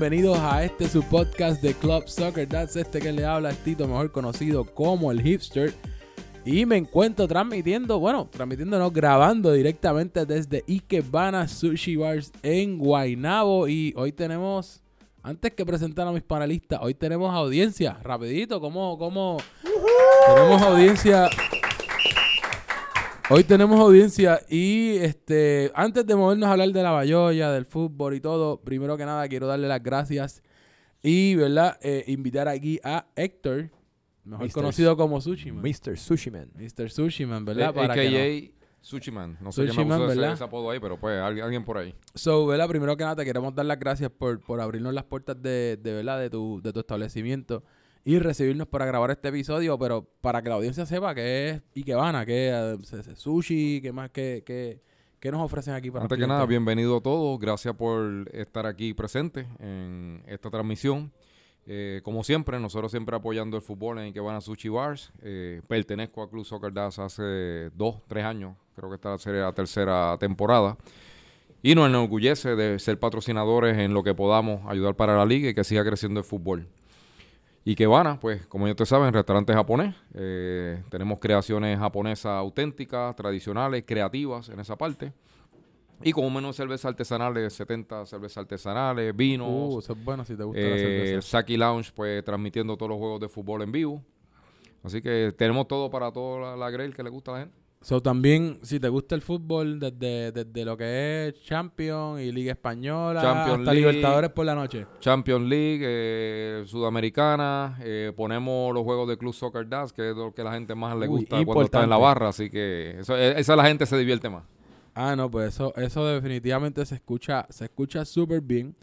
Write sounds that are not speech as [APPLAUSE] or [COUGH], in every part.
Bienvenidos a este su podcast de Club Soccer. That's este que le habla Tito, mejor conocido como el hipster. Y me encuentro transmitiendo, bueno, transmitiéndonos, grabando directamente desde Ikebana Sushi Bars en Guaynabo. Y hoy tenemos, antes que presentar a mis panelistas, hoy tenemos audiencia. Rapidito, ¿cómo, cómo? Tenemos audiencia. Hoy tenemos audiencia y este antes de movernos a hablar de la Bayoya, del fútbol y todo, primero que nada quiero darle las gracias y, ¿verdad? Eh, invitar aquí a Héctor, mejor Mr. conocido como Sushiman. Mr. Sushiman. Mr. Sushiman, ¿verdad? A- Para que AKA Sushiman. No sé Sushiman, me puso ese, ¿verdad? ese apodo ahí, pero pues alguien, alguien por ahí. no- So, ¿verdad? Primero que nada te queremos dar las gracias por, por abrirnos las puertas de, de, ¿verdad? De tu, de tu establecimiento y recibirnos para grabar este episodio, pero para que la audiencia sepa que es Ikebana, que es eh, sushi, que más, que, que, que nos ofrecen aquí para Antes que nada, bienvenido a todos. Gracias por estar aquí presente en esta transmisión. Eh, como siempre, nosotros siempre apoyando el fútbol en Ikebana Sushi Bars. Eh, pertenezco a Club Soccer Das hace dos, tres años. Creo que esta sería la tercera temporada. Y nos enorgullece de ser patrocinadores en lo que podamos ayudar para la liga y que siga creciendo el fútbol. Ikebana, pues como ya ustedes saben, restaurante japonés. Eh, tenemos creaciones japonesas auténticas, tradicionales, creativas en esa parte. Y con un menú de cervezas artesanales, 70 cervezas artesanales, vinos, Uh, eso es bueno si te gusta la eh, cerveza. Saki Lounge, pues transmitiendo todos los juegos de fútbol en vivo. Así que tenemos todo para toda la, la grill que le gusta a la gente. So, también, si te gusta el fútbol, desde, desde lo que es Champions y Liga Española Champions hasta League. Libertadores por la noche. Champions League, eh, Sudamericana, eh, ponemos los juegos de Club Soccer Das, que es lo que a la gente más le Uy, gusta cuando está en la barra. Así que eso, e- esa la gente se divierte más. Ah, no, pues eso, eso definitivamente se escucha, se escucha súper bien.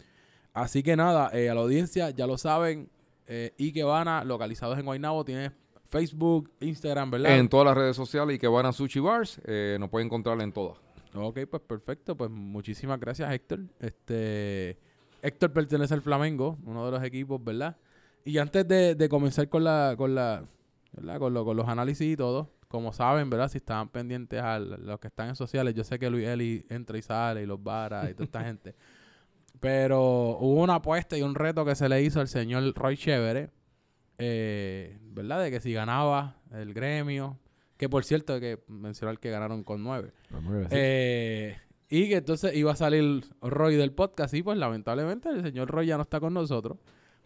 Así que nada, eh, a la audiencia, ya lo saben, eh, Ikebana, localizados en Guaynabo, tiene Facebook, Instagram, ¿verdad? En todas las redes sociales y que van a Sushi Bars, eh, nos pueden encontrar en todas. Ok, pues perfecto. Pues muchísimas gracias, Héctor. Este Héctor pertenece al Flamengo, uno de los equipos, ¿verdad? Y antes de, de comenzar con la, con la, ¿verdad? Con, lo- con los análisis y todo, como saben, ¿verdad? Si estaban pendientes a los que están en sociales, yo sé que Luis Eli entra y sale y los varas y toda esta [LAUGHS] gente. Pero hubo una apuesta y un reto que se le hizo al señor Roy Chévere, eh, ¿verdad? De que si ganaba el gremio, que por cierto, que mencionó al que ganaron con nueve. Eh, y que entonces iba a salir Roy del podcast y pues lamentablemente el señor Roy ya no está con nosotros.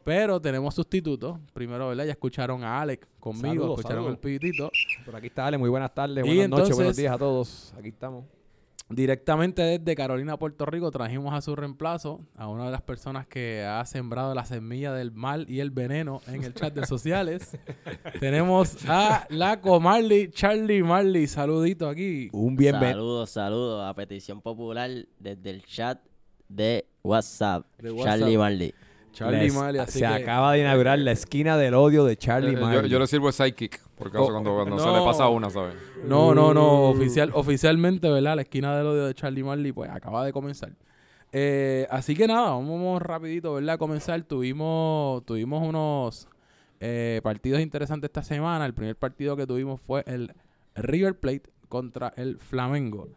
Pero tenemos sustitutos. Primero, ¿verdad? Ya escucharon a Alex conmigo, Saludos, escucharon saludos. el pitito. Por aquí está Ale, muy buenas tardes, buenas noches, buenos días a todos. Aquí estamos. Directamente desde Carolina, Puerto Rico, trajimos a su reemplazo a una de las personas que ha sembrado la semilla del mal y el veneno en el chat de sociales. [LAUGHS] Tenemos a la comarly Charlie Marley. Saludito aquí. Un bienvenido. Saludos, saludos a petición popular desde el chat de WhatsApp. De WhatsApp. Charlie Marley. Charlie Marley. Así se que- acaba de inaugurar la esquina del odio de Charlie Eh, yo, Marley. yo le sirvo el sidekick, por caso, Oh, cuando, cuando no. se le pasa una, ¿sabes? No, no, no. Uh. Oficial, oficialmente, ¿verdad? La esquina del odio de Charlie Marley, pues acaba de comenzar. Eh, así que nada, vamos rapidito, ¿verdad? A comenzar. Tuvimos, tuvimos unos eh, partidos interesantes esta semana. El primer partido que tuvimos fue el River Plate contra el Flamengo.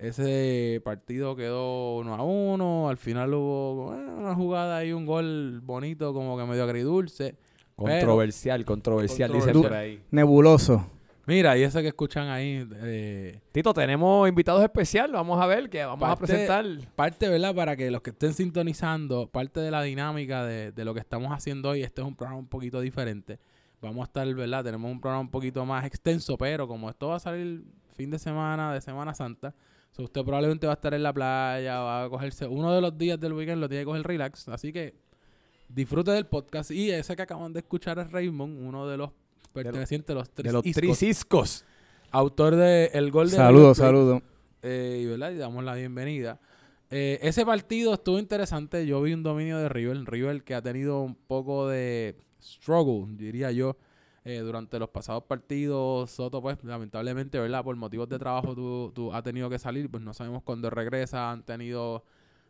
Ese partido quedó uno a uno. Al final hubo eh, una jugada y un gol bonito, como que medio agridulce. Controversial, controversial, dicen Controversial. por ahí. Nebuloso. Mira, y ese que escuchan ahí, eh, Tito, tenemos invitados especiales. Vamos a ver que vamos a presentar. parte, ¿verdad? Para que los que estén sintonizando, parte de la dinámica de, de lo que estamos haciendo hoy, este es un programa un poquito diferente. Vamos a estar, ¿verdad? Tenemos un programa un poquito más extenso, pero como esto va a salir fin de semana, de Semana Santa, so usted probablemente va a estar en la playa, va a cogerse uno de los días del weekend, lo tiene que coger relax. Así que disfrute del podcast. Y ese que acaban de escuchar es Raymond, uno de los pertenecientes a los tres De los Iscos, Trisiscos. autor de El Gol de Saludos, saludos. eh, y, ¿verdad? y damos la bienvenida. Eh, ese partido estuvo interesante. Yo vi un dominio de River. River que ha tenido un poco de struggle, diría yo, eh, durante los pasados partidos. Soto, pues, lamentablemente, ¿verdad? Por motivos de trabajo, tú, tú ha tenido que salir. Pues no sabemos cuándo regresa. Han tenido,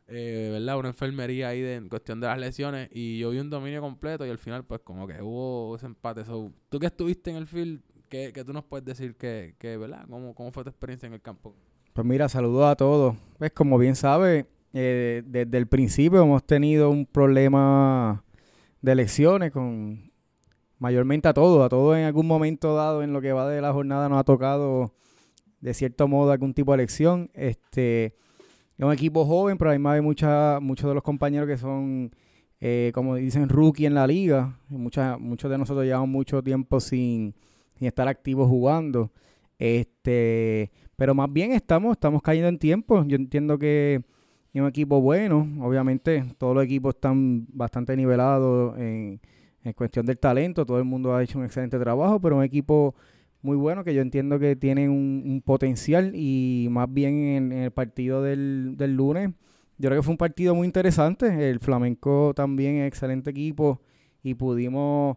eh, ¿verdad? Una enfermería ahí de, en cuestión de las lesiones. Y yo vi un dominio completo y al final, pues, como que hubo ese empate. So, tú que estuviste en el field, ¿qué, qué tú nos puedes decir que, que ¿verdad? ¿Cómo, ¿Cómo fue tu experiencia en el campo? Pues mira, saludos a todos. Pues como bien sabe, eh, desde el principio hemos tenido un problema de elecciones con mayormente a todos, a todos en algún momento dado en lo que va de la jornada nos ha tocado de cierto modo algún tipo de elección. Este es un equipo joven, pero además hay mucha, muchos de los compañeros que son, eh, como dicen, rookie en la liga. Mucha, muchos de nosotros llevamos mucho tiempo sin, sin estar activos jugando. Este, pero más bien estamos, estamos cayendo en tiempo. Yo entiendo que es un equipo bueno. Obviamente, todos los equipos están bastante nivelados en cuestión del talento. Todo el mundo ha hecho un excelente trabajo, pero un equipo muy bueno que yo entiendo que tiene un, un potencial y más bien en, en el partido del, del lunes. Yo creo que fue un partido muy interesante. El Flamenco también es excelente equipo y pudimos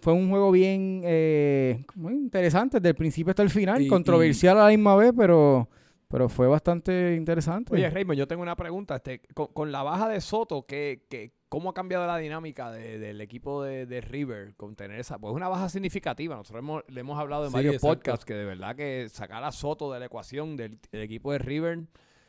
fue un juego bien eh, muy interesante desde el principio hasta el final, Y- controversial a la misma vez, pero pero fue bastante interesante. Oye, Raymond, yo tengo una pregunta. Este, con, con la baja de Soto, ¿qué, qué, ¿cómo ha cambiado la dinámica de- del equipo de, de River con tener esa? Pues es una baja significativa. Nosotros hemos, le hemos hablado en Sí, varios exacto. podcasts que de verdad que sacar a Soto de la ecuación del, del equipo de River,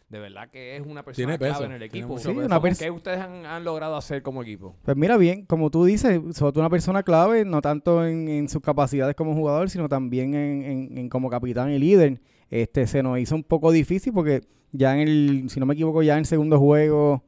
de verdad que es una persona Tiene clave en el equipo. Sí, una pers- ¿Qué ustedes han, han logrado hacer como equipo? Pues mira bien, como tú dices, Soto es una persona clave, no tanto en, en sus capacidades como jugador, sino también en, en- en como capitán y líder. Este se nos hizo un poco difícil porque ya en el, si no me equivoco, ya en el segundo juego,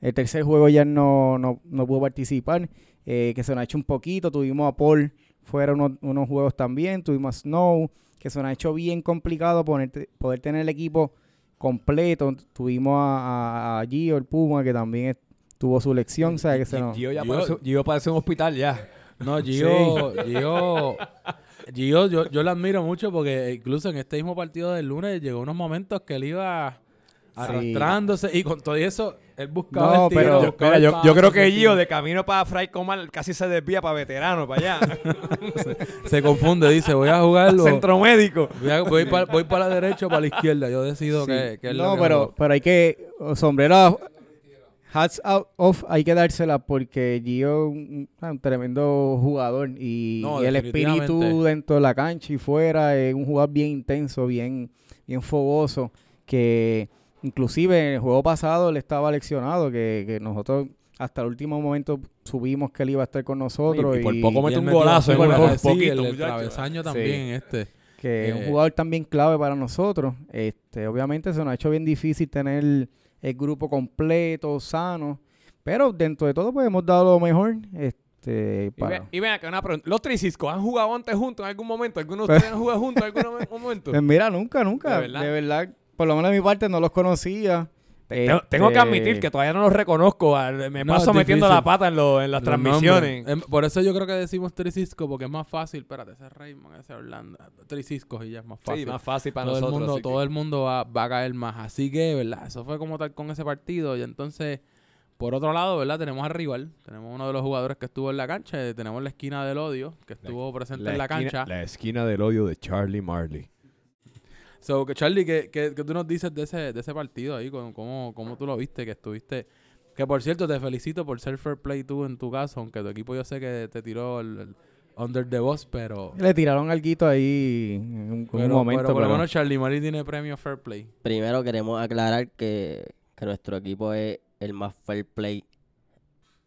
el tercer juego ya no, no, no pudo participar, eh, que se nos ha hecho un poquito, tuvimos a Paul fuera unos, unos juegos también, tuvimos a Snow, que se nos ha hecho bien complicado ponerte- poder tener el equipo completo, tuvimos a, a, a Gio, el Puma, que también tuvo su lección, o sea, que se nos... Gio, ya Gio- parece, Gio parece un hospital ya. No, [LAUGHS] Gio, Gio, Gio, yo, yo lo admiro mucho porque incluso en este mismo partido del lunes llegó unos momentos que él iba arrastrándose y con todo eso él buscaba No, el tiro, pero- buscaba Mira, el yo, creo que Gio de camino para Fray Comal casi se desvía para veterano, para allá. [LAUGHS] se confunde, dice, voy a jugarlo, Centro médico. voy, a- voy para, voy para la derecha o para la izquierda, yo decido Sí. que, que es lo no, que pero, pero hay que, oh, sombrero, hats out off, hay que dársela porque Gio es un, un tremendo jugador y, No, y el espíritu dentro de la cancha y fuera es un jugador bien intenso, bien, bien fogoso, que inclusive en el juego pasado le estaba leccionado, que, que nosotros hasta el último momento subimos que él iba a estar con nosotros Y y, por poco mete él un golazo el- juego sí, poquito, el, el travesaño Sí. también este. que es un Eh, jugador también clave para nosotros. Este, obviamente se nos ha hecho bien difícil tener el grupo completo, sano, pero dentro de todo pues hemos dado lo mejor. Este, Y, para... y ven acá una pregunta. ¿Los Triciscos han jugado antes juntos en algún momento? ¿Alguno de [LAUGHS] ustedes han jugado juntos en algún mo- momento? Pues mira, nunca, nunca. ¿De De verdad? Por lo menos de mi parte no los conocía. Tengo, tengo que Este, admitir que todavía no los reconozco. al- Me No, paso es metiendo difícil. la pata en, lo- en las Los transmisiones. nombres. Em, por eso yo creo que decimos Tricisco, porque es más fácil. Espérate, ese es Raymond, ese es Orlando. Tricisco y ya es más fácil. Sí, más fácil para todo nosotros. el mundo, así que- todo el mundo va, va a caer más. Así que, ¿verdad? Eso fue como tal con ese partido. Y entonces, por otro lado, ¿verdad? Tenemos al rival. Tenemos uno de los jugadores que estuvo en la cancha. eh, Tenemos la esquina del odio, que estuvo presente en la esquina, cancha. la esquina del odio de Charlie Marley. So, que Charlie, ¿qué, qué, qué tú nos dices de ese, de ese partido ahí? ¿Cómo, cómo, cómo tú lo viste? Que estuviste... Que por cierto, te felicito por ser fair play tú en tu caso, aunque tu equipo yo sé que te tiró el, el under the boss, pero... Le tiraron algo ahí en un, momento. pero por lo pero- menos Charlie Mari tiene premio fair play. Primero queremos aclarar que, que nuestro equipo es el más fair play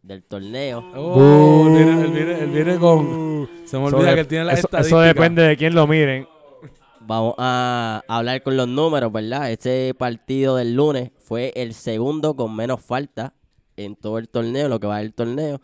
del torneo. Oh, él viene, él viene- él viene con... Se me olvida que él tiene la eso, estadística. eso depende de quién lo miren. Vamos a hablar con los números, ¿verdad? Ese partido del lunes fue el segundo con menos falta en todo el torneo, lo que va del torneo.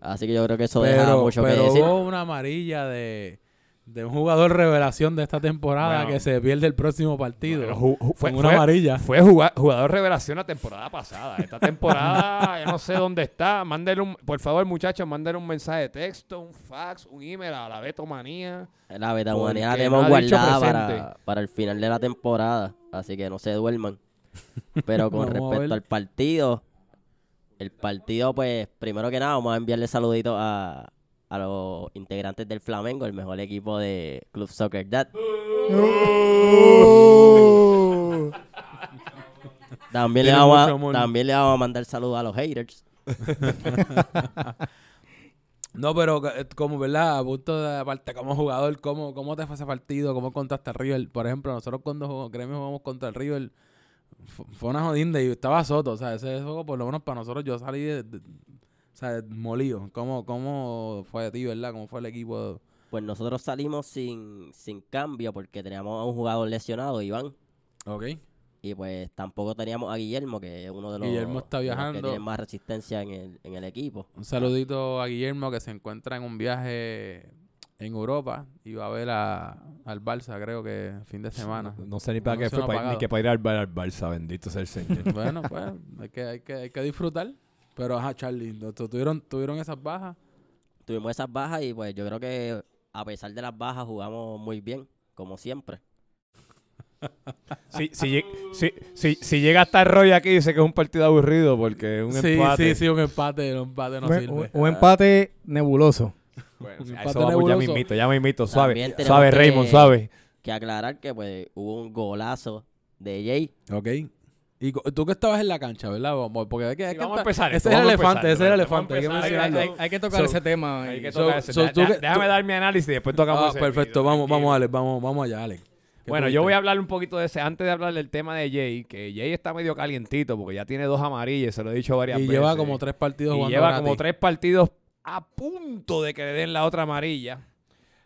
Así que yo creo que eso deja Pero, mucho que pero decir. hubo una amarilla de, de un jugador revelación de esta temporada Bueno. que se pierde el próximo partido. Bueno, ju- ju- fue, con una fue- amarilla. fue juga- jugador revelación la temporada pasada. Esta temporada, [LAUGHS] yo no sé dónde está. Mándele un, por favor, muchachos, mándele un mensaje de texto, un fax, un email a la Betomanía. La betamanía la tenemos guardada para, para el final de la temporada. Así que no se duerman. [LAUGHS] Pero con respecto al partido, el partido, pues, primero que nada, vamos a enviarle saluditos a, a los integrantes del Flamengo, el mejor equipo de Club Soccer Dad. También le, vamos a, también le vamos a mandar saludos a los haters. [LAUGHS] No, pero eh, como, ¿verdad? A punto de aparte como jugador, ¿cómo, ¿cómo te fue ese partido? ¿Cómo contaste al River? Por ejemplo, nosotros cuando jugamos, Gremio jugamos contra el River, fu- fue una jodinda y estaba Soto. O sea, ese juego, por lo menos para nosotros, yo salí de, de- o sea, molido. ¿Cómo, ¿Cómo fue de ti, verdad? ¿Cómo fue el equipo? Pues nosotros salimos sin, sin cambio porque teníamos a un jugador lesionado, Iván. Ok. Y pues tampoco teníamos a Guillermo, que es uno de los, Guillermo está viajando. que tiene más resistencia en el, en el equipo. Un saludito a Guillermo que se encuentra en un viaje en Europa y va a ver a, al Barça, creo que fin de semana. [LAUGHS] No sé ni para qué Anuncio fue, no para, ni que para ir al, Bar- al Barça, bendito sea el Señor. bueno, pues hay que, hay que, hay que disfrutar. Pero ajá, Charlie, ¿tu- tu- ¿tuvieron, tuvieron esas bajas? Tuvimos esas bajas y pues yo creo que a pesar de las bajas jugamos muy bien, como siempre. [LAUGHS] si, si, lleg- si, si, si llega a estar Roy aquí, dice que es un partido aburrido porque un sí, empate. sí, sí, un empate, un empate no un, sirve. un- un empate nebuloso. Bueno, Un a empate eso vamos, ya nebuloso. mismito, ya. Suave, También tenemos suave, que- Raymond, suave. Que aclarar que pues hubo un golazo de Jay. Ok. Y tú que estabas en la cancha, ¿verdad? Porque hay que, hay Sí, que vamos a empezar Ese es el elefante, ese es el elefante. Hay que empezar. mencionarlo. Hay- hay que tocar So- ese tema. Hay que So- tocar ese- so tú deja- que- déjame tú- dar mi análisis y después tocamos Ah, ese perfecto, video, vamos, tranquilo. vamos, Alex, vamos, vamos allá, Alex. ¿Qué Bueno, yo voy a hablar un poquito de ese, antes de hablar del tema de Jay, que Jay está medio calientito porque ya tiene dos amarillas, se lo he dicho varias Y veces. lleva como tres partidos y jugando lleva gratis. como tres partidos a punto de que le den la otra amarilla.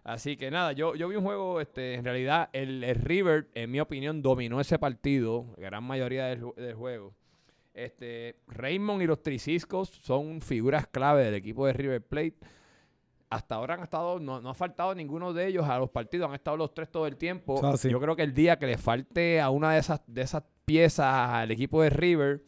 Así que nada, yo, yo vi un juego, este, en realidad el, el River, en mi opinión, dominó ese partido, gran mayoría del, del juego. Este, Raymond y los Triciscos son figuras clave del equipo de River Plate. Hasta ahora han estado, no, no ha faltado ninguno de ellos a los partidos, han estado los tres todo el tiempo. Así. Yo creo que el día que le falte a una de esas, de esas piezas al equipo de River,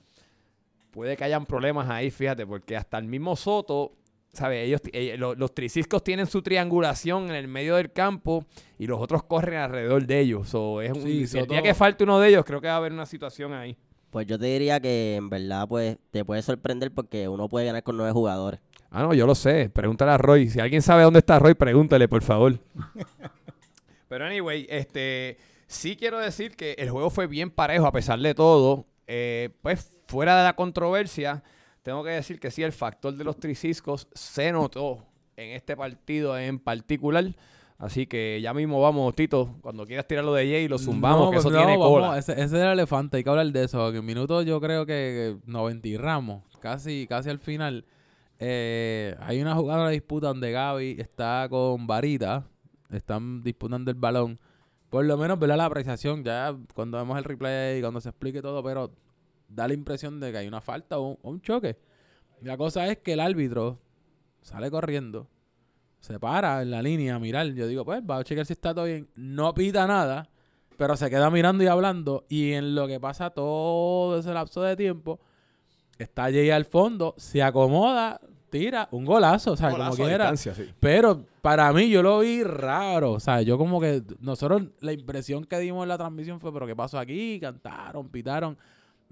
puede que hayan problemas ahí, fíjate, porque hasta el mismo Soto, ¿sabes? Ellos, eh, lo- los triciscos tienen su triangulación en el medio del campo y los otros corren alrededor de ellos. So, es un, Sí, el Soto- día que falte uno de ellos, creo que va a haber una situación ahí. Pues yo te diría que en verdad pues te puede sorprender porque uno puede ganar con nueve jugadores. Ah, no, yo lo sé. Pregúntale a Roy. Si alguien sabe dónde está Roy, pregúntale, por favor. [LAUGHS] Pero anyway, este sí quiero decir que el juego fue bien parejo a pesar de todo. Eh, pues fuera de la controversia, tengo que decir que sí, el factor de los triciscos se notó en este partido en particular. Así que ya mismo vamos, Tito, cuando quieras tirar lo de Jay, lo zumbamos, No, que eso pues no, tiene vamos, cola. Ese, ese es el elefante, hay que hablar de eso. Que en minutos yo creo que que 90 y ramos, casi, casi al final. eh, hay una jugada, una disputa donde Gaby está con Varita, están disputando el balón. Por lo menos, ¿verdad? La apreciación, ya cuando vemos el replay, cuando se explique todo, pero da la impresión de que hay una falta o un, o un choque. La cosa es que el árbitro sale corriendo, se para en la línea a mirar. Yo digo, pues, va a chequear si está todo bien. No pita nada, pero se queda mirando y hablando. Y en lo que pasa todo ese lapso de tiempo, está Jay al fondo, se acomoda, tira un golazo, o sea, Golazo como quiera. sí. Pero para mí yo lo vi raro. O sea, yo como que nosotros la impresión que dimos en la transmisión fue, pero ¿qué pasó aquí? Cantaron, pitaron.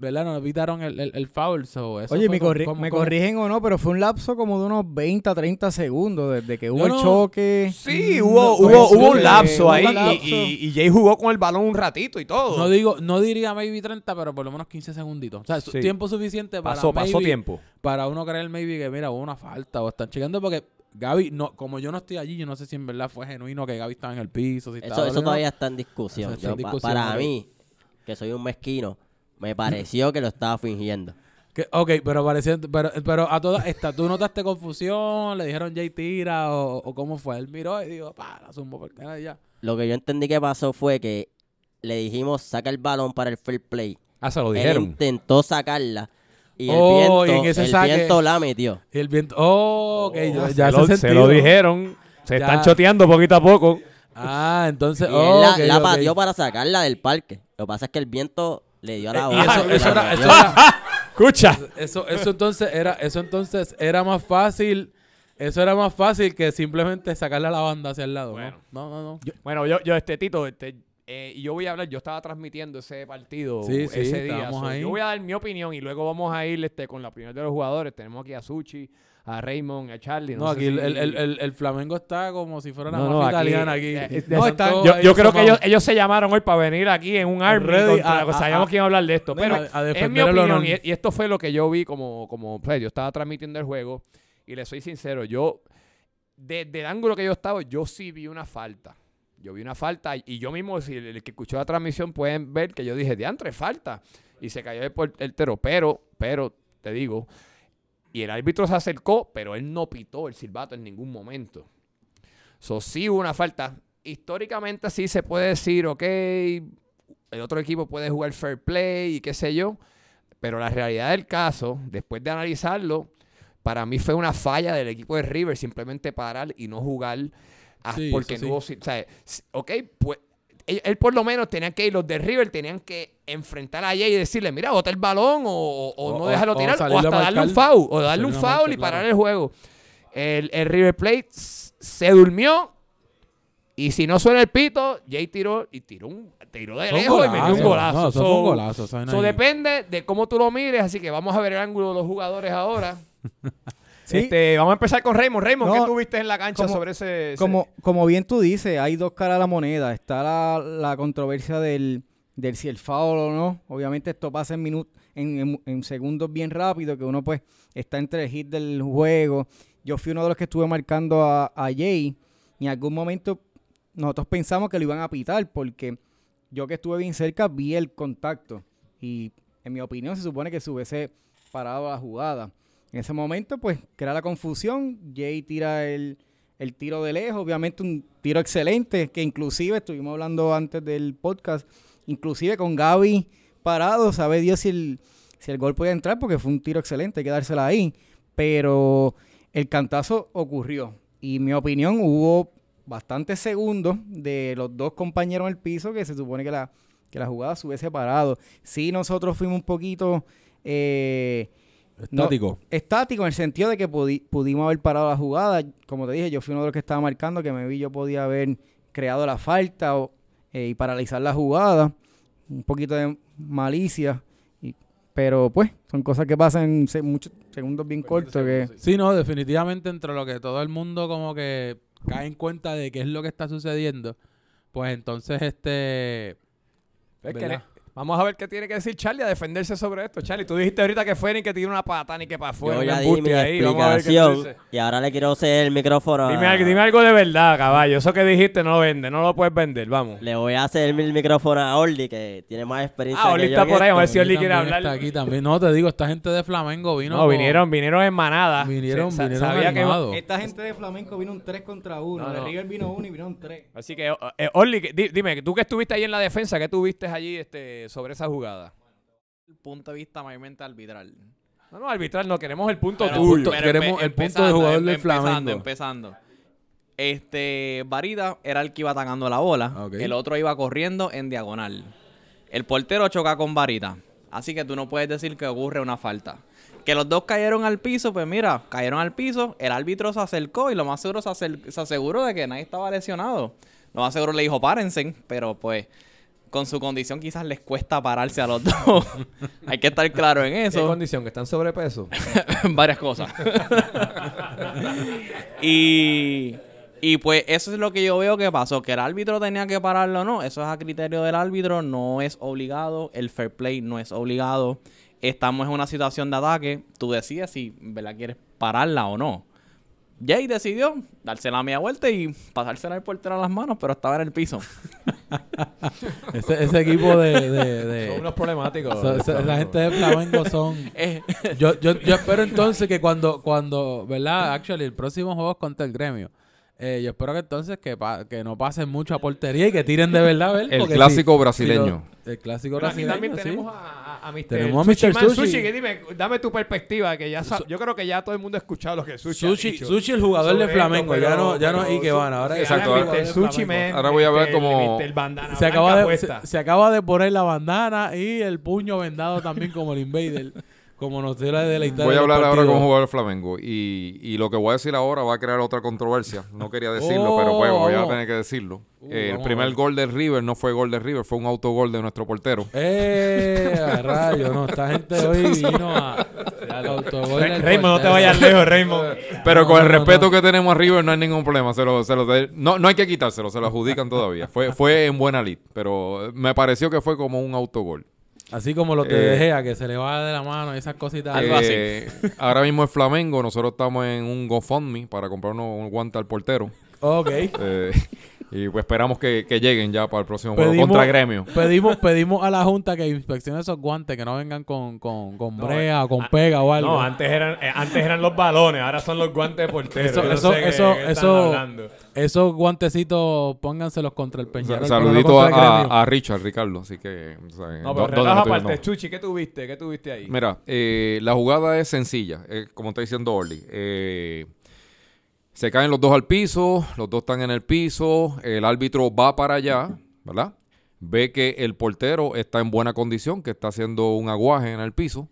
¿Verdad? No pitaron el, el, el foul. so, eso Oye, me, corri- como- me como- corrigen o no, pero fue un lapso como de unos 20 a 30 segundos desde que hubo el choque. Sí, Mm, hubo, no, hubo, pues, hubo un eh, lapso hubo ahí un y- lapso. Y, y Jay jugó con el balón un ratito y todo. No digo, no diría maybe 30, pero por lo menos 15 segunditos. O sea, Sí. tiempo suficiente para pasó, pasó maybe- tiempo. para uno creer maybe que mira, hubo una falta o están chequeando porque Gaby, no, como yo no estoy allí, yo no sé si en verdad fue genuino que Gaby estaba en el piso. Si Eso, eso todavía está en discusión. Eso está Yo, en pa- discusión, para ok. mí, que soy un mezquino, me pareció que lo estaba fingiendo. Que- ok, pero parecía, pero, pero a todas estas, ¿tú notaste confusión? ¿Le dijeron Jay tira o, o cómo fue? Él miró y dijo, pa, la zumbo por y ya. Lo que yo entendí que pasó fue que le dijimos saca el balón para el fair play. Ah, se lo Él dijeron. intentó sacarla y el, Oh, y viento, en ese el saque- viento la metió. Y el viento, oh, ok, ya, se, lo, se lo dijeron. Se Ya. están choteando poquito a poco. Ah, entonces, Y oh, él la, ok, la ok. pateó para sacarla del parque. Lo que pasa es que el viento le dio a la Eh, eso, eso la era, [LAUGHS] eso, era, [LAUGHS] Escucha. eso, eso entonces era, eso entonces era más fácil, eso era más fácil que simplemente sacarle a la banda hacia el lado. Bueno. No, no, no. no. Bueno, yo, yo este Tito, este, eh, y yo voy a hablar, yo estaba transmitiendo ese partido Sí, sí, ese día. estábamos so, ahí. Yo voy a dar mi opinión y luego vamos a ir este, con la opinión de los jugadores. Tenemos aquí a Suchi, a Raymond, a Charlie. No, No, sé aquí si- el, el, el, el- Flamengo está como si fuera una No, no, mafia aquí, italiana aquí. eh, eh, No, de- están yo, creo que ellos, ellos se llamaron hoy para venir aquí en un army Ready contra- a- a- sabíamos a- que iban a hablar de esto. No, Pero a- a es mi opinión y, y esto fue lo que yo vi como, como pues, yo estaba transmitiendo el juego y le soy sincero, yo desde el ángulo que yo estaba, yo sí vi una falta. Yo vi una falta y, yo mismo, si el, el que escuchó la transmisión pueden ver que yo dije, diantre, falta. y se cayó el portero. Pero, pero, te digo, y el árbitro se acercó, pero él no pitó el silbato en ningún momento. So, sí hubo una falta. Históricamente sí se puede decir, ok, el otro equipo puede jugar fair play y qué sé yo. Pero la realidad del caso, después de analizarlo, para mí fue una falla del equipo de River simplemente parar y no jugar. ah, Sí, porque no, sí. o sea, ok, pues él, él por lo menos tenía que ir, los de River tenían que enfrentar a Jay y decirle, mira, bota el balón o, o- o O- no déjalo tirar o hasta darle un foul o darle un foul marcar, y parar claro. el juego. El, el River Plate se durmió y si no suena el pito, Jay tiró y tiró un tiró de lejos y metió un golazo. No, eso fue So- un golazo. vaina so depende de cómo tú lo mires, así que vamos a ver el ángulo de los jugadores ahora. [LAUGHS] Sí. Este, vamos a empezar con Raymond. Raymond, No, ¿qué tuviste en la cancha como- sobre ese, ese- Como, como bien tú dices, hay dos caras a la moneda. Está la, la controversia del, del si el foul o no. Obviamente esto pasa en, minu- en, en- en segundos bien rápido, que uno pues está entre el hit del juego. Yo fui uno de los que estuve marcando a, a Jay y en algún momento nosotros pensamos que lo iban a pitar porque yo que estuve bien cerca vi el contacto y en mi opinión se supone que se hubiese parado la jugada. En ese momento pues crea la confusión, Jay tira el, el tiro de lejos, obviamente un tiro excelente, que inclusive estuvimos hablando antes del podcast, inclusive con Gaby parado, sabe Dios si el, si el gol podía entrar, porque fue un tiro excelente, hay que dársela ahí, pero el cantazo ocurrió, y en mi opinión hubo bastantes segundos de los dos compañeros en el piso que se supone que la, que la jugada se hubiese parado. Sí, nosotros fuimos un poquito... eh, no- Estático. estático en el sentido de que pudi- pudimos haber parado la jugada. Como te dije, yo fui uno de los que estaba marcando que me vi yo podía haber creado la falta o, eh, y paralizar la jugada. Un poquito de malicia. y- pero pues, son cosas que pasan en se- muchos segundos bien cortos. Que, Sí, no, definitivamente entre lo que todo el mundo como que cae en cuenta de qué es lo que está sucediendo, pues entonces este... Es que vamos a ver qué tiene que decir Charlie a defenderse sobre esto. Charlie, tú dijiste ahorita que fuera y que tiró una pata ni que para afuera. Yo ya di mi ahí. Vamos a ver qué tú explicación y ahora le quiero ceder el micrófono a... Dime, algo- dime algo de verdad, caballo. Eso que dijiste no lo vende, no lo puedes vender. Vamos. Le voy a ceder el micrófono a Orly, que tiene más experiencia Ah, Orly está por ahí, a ver si Orly quiere hablar. Está aquí también. No, te digo, esta gente de Flamengo vino... No, con- vinieron, vinieron en manada. Vinieron- sa- vinieron sabía que- armados. esta gente de Flamenco vino un 3 contra 1. No, de. River vino 1 y vino un 3. Así que, eh, Orly, que- di- dime, tú que estuviste ahí en la defensa, ¿qué tuviste allí este, sobre esa jugada? el punto de vista mayormente arbitral. No, no, arbitral, no, queremos el punto Pero- tuyo. pero queremos el punto empezando, de jugador em- del empezando, Flamengo. Empezando. Este, Varita era el que iba atacando la bola. El otro iba corriendo en diagonal. El portero choca con Varita. Así que tú no puedes decir que ocurre una falta. Que los dos cayeron al piso, pues mira, cayeron al piso, el árbitro se acercó y lo más seguro se, se aseguró de que nadie estaba lesionado. Lo más seguro le dijo párense, pero pues con su condición quizás les cuesta pararse a los [LAUGHS] dos. Hay que estar claro en ¿Qué eso. condición? ¿Que están sobrepeso? [LAUGHS] varias cosas. [LAUGHS] y, y pues eso es lo que yo veo que pasó, que el árbitro tenía que pararlo o no, eso es a criterio del árbitro, no es obligado, el fair play no es obligado. Estamos en una situación de ataque, tú decides si ¿verdad? quieres pararla o no. Jay decidió darse la media vuelta y pasársela al portero a las manos, pero estaba en el piso. [LAUGHS] Ese, ese equipo de... de, de- Son unos problemáticos. so- esa gente de Flamengo son... [LAUGHS] Eh, Yo, yo, yo espero entonces que cuando, cuando, ¿verdad? Actually, el próximo juego es contra el gremio. Eh, yo espero que entonces que, pa- que no pasen mucho a portería y que tiren de verdad, ¿ver? El clásico si- brasileño. si lo- el clásico Pero aquí brasileño, también sí. tenemos a, a, a Mr. Tenemos a Mr. Man Sushi. que dime, dame tu perspectiva, que ya yo creo que ya todo el mundo ha escuchado lo que Sushi, ha Sushi, dicho Sushi, el jugador sobre de Flamengo, esto, ya no, ya no pero Ike Van, ahora Exacto, el ahora- Sushi. Man, Ahora voy a ver como- Mr. bandana se acaba, de, puesta. se, se acaba de poner la bandana y el puño vendado también como el Invader, [LAUGHS] como nos dio la de la historia Voy a hablar ahora como jugador Flamengo. Y, y lo que voy a decir ahora va a crear otra controversia. No quería decirlo, [LAUGHS] Oh, pero pues voy a tener que decirlo. Uh, Eh, el primer gol del River no fue gol del River, fue un autogol de nuestro portero. ¡Eh! a rayo, no, esta gente hoy [LAUGHS] vino a... al autogol Raymond, no te vayas lejos, Raymond. Pero No, con el no, respeto no. que tenemos a River no hay ningún problema. Se lo, se lo de- no, no hay que quitárselo, se lo adjudican todavía. Fue, fue en buena lid, pero me pareció que fue como un autogol. Así como lo te Eh, dejé a que se le va de la mano y esas cositas. Algo así. Eh, [LAUGHS] ahora mismo es Flamengo, nosotros estamos en un GoFundMe para comprar unos, un guante al portero. Ok. Eh, [LAUGHS] Y pues esperamos que, que lleguen ya para el próximo juego contra Gremio. Pedimos, pedimos a la Junta que inspeccione esos guantes, que no vengan con, con, con No, brea o con pega o algo. No, antes eran, eh, antes eran los balones, ahora son los guantes de portero. Eso- Yo no eso- sé eso- eso-. Esos guantecitos pónganselos contra el Peñarol. Saludito el a, a, Richard, Ricardo. Así que. o sea, No, do- pero ¿dónde relaja estoy? aparte. No. Chuchi, ¿qué tuviste? ¿Qué tuviste ahí? Mira, eh, la jugada es sencilla, eh, como está diciendo Orly. Eh, se caen los dos al piso, los dos están en el piso, el árbitro va para allá, ¿verdad? Ve que el portero está en buena condición, que está haciendo un aguaje en el piso.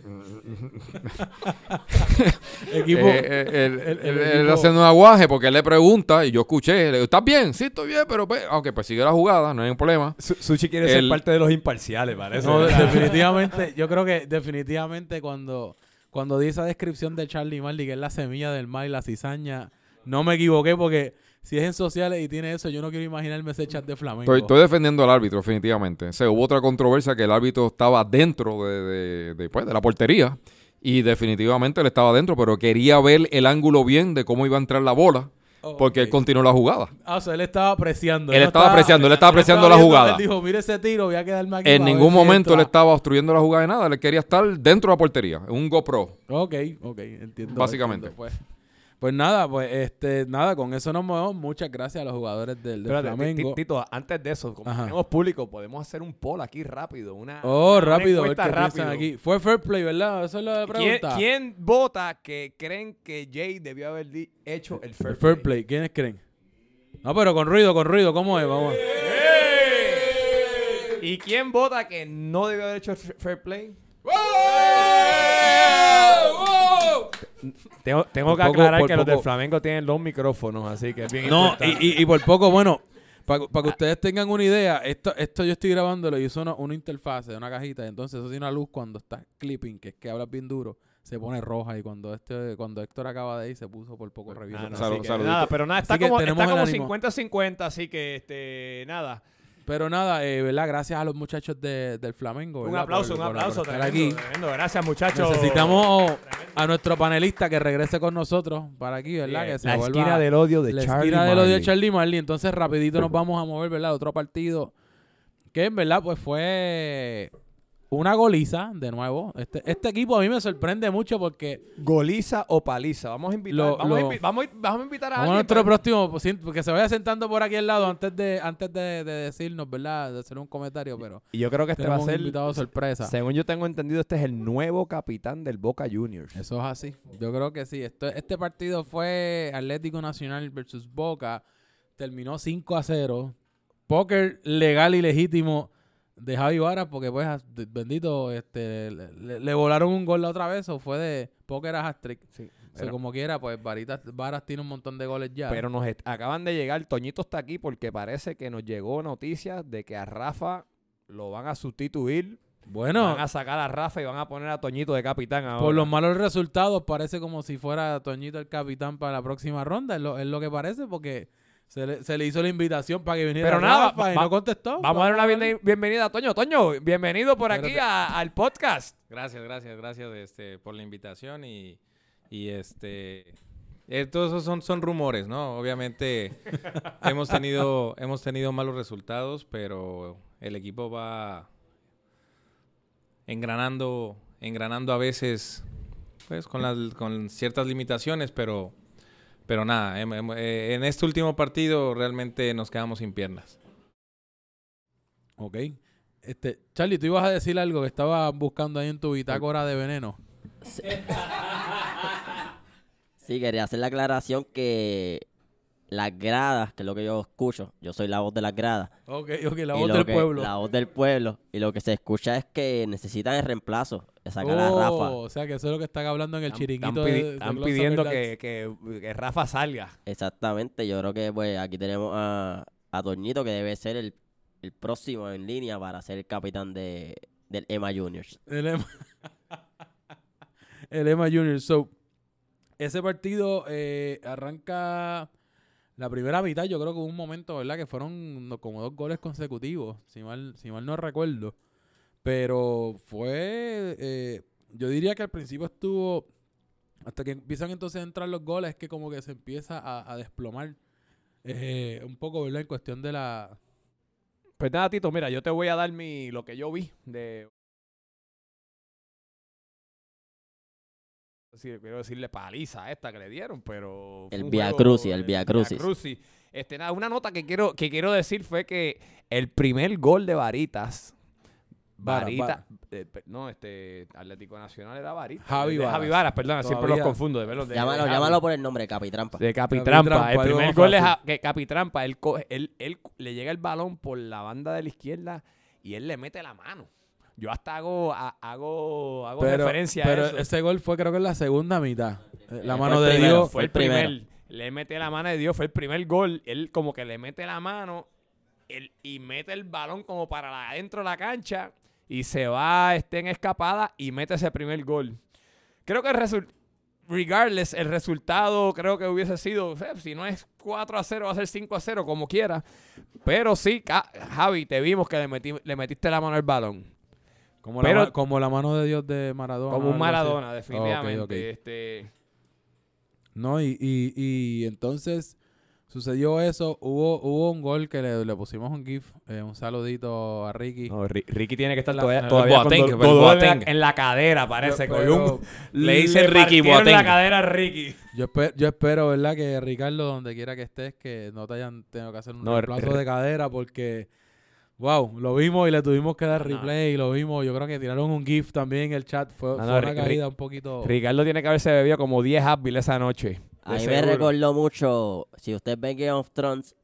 [LAUGHS] Equipo, Eh, eh, él, el- él- él haciendo un aguaje porque él le pregunta y yo escuché, le digo, ¿estás bien? Sí, estoy bien, pero pues, aunque pues sigue la jugada, no hay ningún problema. Su- Suchi quiere El- ser parte de los imparciales, parece. No, definitivamente, yo creo que definitivamente cuando, cuando di esa descripción de Charlie Marley, que es la semilla del mal y la cizaña, no me equivoqué porque si es en sociales y tiene eso, yo no quiero imaginarme ese chat de Flamengo. Estoy, estoy defendiendo al árbitro, definitivamente. O hubo otra controversia que el árbitro estaba dentro de, de- de, pues, de la portería y definitivamente él estaba dentro, pero quería ver el ángulo bien de cómo iba a entrar la bola Oh, porque él continuó la jugada. Ah, o sea, él estaba apreciando. Él no estaba apreciando, él estaba apreciando la viendo, jugada. Él dijo, mire ese tiro, voy a quedarme aquí. En ningún momento él entra". estaba obstruyendo la jugada de nada, él quería estar dentro de la portería, en un GoPro. Ok, ok, entiendo. Básicamente. entiendo, pues. Pues nada, pues este, nada, con eso nos movemos. Muchas gracias a los jugadores del, del Espérate, Flamengo. Ti- Tito, antes de eso, como Ajá. tenemos público, podemos hacer un poll aquí rápido. Una, Oh, una rápido, encuesta rápido. aquí. Fue fair play, ¿verdad? Eso es la ¿Quién, pregunta. quién vota que creen que Jay debió haber hecho el fair, El fair play. ¿Quiénes creen? No, pero con ruido, con ruido. ¿Cómo es? Vamos. ¿Y quién vota que no debió haber hecho el f- Tengo, tengo que poco- aclarar que los del poco- Flamengo tienen dos micrófonos, así que es bien No, importante. y, y, y por poco, bueno, para que ustedes tengan una idea, esto, esto yo estoy grabándolo y uso una, una interfase, una cajita, entonces eso tiene una luz cuando está clipping, que es que hablas bien duro, se pone roja y cuando este cuando Héctor acaba de ir se puso por poco reviso. Ah, no, Salud- así que saludito. nada, pero nada, está Así como, tenemos está el como ánimo. 50-50, así que este, nada. Pero nada, eh, ¿verdad? Gracias a los muchachos de- del Flamengo. Un aplauso, Por- un por- aplauso. por Tremendo, aquí. tremendo. Gracias, muchachos. Necesitamos a nuestro panelista que regrese con nosotros para aquí, ¿verdad? Que se la vuelva- esquina del odio de la Charlie esquina del odio de. Charlie Marley. Entonces, rapidito nos vamos a mover, ¿verdad? Otro partido que, en verdad, pues fue una goliza, de nuevo. Este, este equipo a mí me sorprende mucho porque Goliza o paliza. Vamos a invitar, Lo- vamos, a invi- vamos, a- vamos a invitar a vamos a nuestro próximo, pues, que se vaya sentando por aquí al lado antes de antes de, de decirnos, ¿verdad? De hacer un comentario, pero Y yo creo que este va a un ser, invitado sorpresa. según yo tengo entendido, este es el nuevo capitán del Boca Juniors. Eso es así. Yo creo que sí. Esto, este partido fue Atlético Nacional versus Boca. Terminó 5 a 0. Póker legal y legítimo de Javi Varas porque pues bendito este le, le- volaron un gol la otra vez o fue de póker a hat-trick. Sí, O sea, como quiera, pues Varitas, Varas tiene un montón de goles ya. pero nos acaban de llegar, Toñito está aquí porque parece que nos llegó noticias de que a Rafa lo van a sustituir, bueno, van a sacar a Rafa y van a poner a Toñito de capitán ahora. por los malos resultados parece como si fuera Toñito el capitán para la próxima ronda. Es lo, es lo que parece porque se le, se le hizo la invitación para que viniera Pero nada, Rafa y va- no contestó. Vamos a dar una bienvenida a Toño. Toño, bienvenido por aquí a- al podcast. Gracias, gracias, gracias este, por la invitación y, y este eh, todos esos son, son rumores, ¿no? Obviamente [LAUGHS] hemos tenido hemos tenido malos resultados, pero el equipo va engranando engranando a veces pues con las con ciertas limitaciones, pero pero nada, em- em- eh, en este último partido realmente nos quedamos sin piernas. Ok. Este, Charlie, tú ibas a decir algo que estaba buscando ahí en tu bitácora de veneno. Sí, quería hacer la aclaración que las gradas, que es lo que yo escucho, yo soy la voz de las gradas. Ok, ok, la voz del que- pueblo. La voz del pueblo. Y lo que se escucha es que necesitan el reemplazo. de Sacar a Oh, Rafa. O sea, que eso es lo que están hablando en el Están- chiringuito. están pidi- de- de están los pidiendo que, que- que Rafa salga. Exactamente. Yo creo que pues aquí tenemos a, a que debe ser el, el próximo en línea para ser el capitán de, del EMA Juniors. El Emma, [LAUGHS] el Emma Junior. So, ese partido eh, arranca la primera mitad. Yo creo que hubo un momento, ¿verdad? Que fueron como dos goles consecutivos, si mal, si mal no recuerdo. Pero fue, eh, yo diría que al principio estuvo, hasta que empiezan entonces a entrar los goles, es que como que se empieza a, a desplomar Eh, un poco, ¿verdad? En cuestión de la... Pues nada, Tito, mira, yo te voy a dar mi lo que yo vi de. Sí, quiero decirle paliza a esta que le dieron, pero. El Via Crucis, el Via Crucis. Crucis. Este, nada, una nota que quiero, que quiero decir fue que el primer gol de Varitas. Varita, Vara. eh, no, este Atlético Nacional era Varitas. Javi de Varas. Javi Varas, perdón, siempre los confundo. De verlos de, Llámalo, de llámalo por el nombre, Capitrampa. De Capitrampa. Capitrampa, El primer gol a- que Capitrampa. Él, co- él, él le llega el balón por la banda de la izquierda y él le mete la mano. Yo hasta hago, ha- hago, hago Pero, referencia pero a eso. ese gol fue creo que en la segunda mitad. Eh, La mano fue de primero, Dios. fue el primero. primer. Le mete la mano de Dios. Fue el primer gol. Él como que le mete la mano él- y mete el balón como para adentro de la cancha y se va este, en escapada y mete ese primer gol. Creo que el resultado, regardless, el resultado creo que hubiese sido, eh, si no es 4 a 0, va a ser 5 a 0, como quiera. Pero sí, Javi, te vimos que le, metí- le metiste la mano al balón. Como, Pero- la, como la mano de Dios de Maradona. Como un. Maradona, definitivamente. Este, No, y, y, y entonces sucedió eso. Hubo, hubo un gol que le, le pusimos un GIF. eh, un saludito a Ricky. No, Ricky tiene que estar La- todavía, el todavía con Boateng, do- el dolor en la- Boateng. en la cadera, parece. Yo- pero Le dicen Ricky partieron la Boateng. cadera a Ricky. yo, espe- yo espero, ¿verdad? Que Ricardo, donde quiera que estés, que no te hayan tenido que hacer un No, reemplazo de cadera porque... Wow, lo vimos y le tuvimos que dar No. replay y lo vimos. Yo creo que tiraron un GIF también en el chat. Fue, No, fue no, una caída un poquito... Ricardo tiene que haberse bebido como 10 Advil esa noche. A mí me recordó mucho, si usted ve Game of Thrones,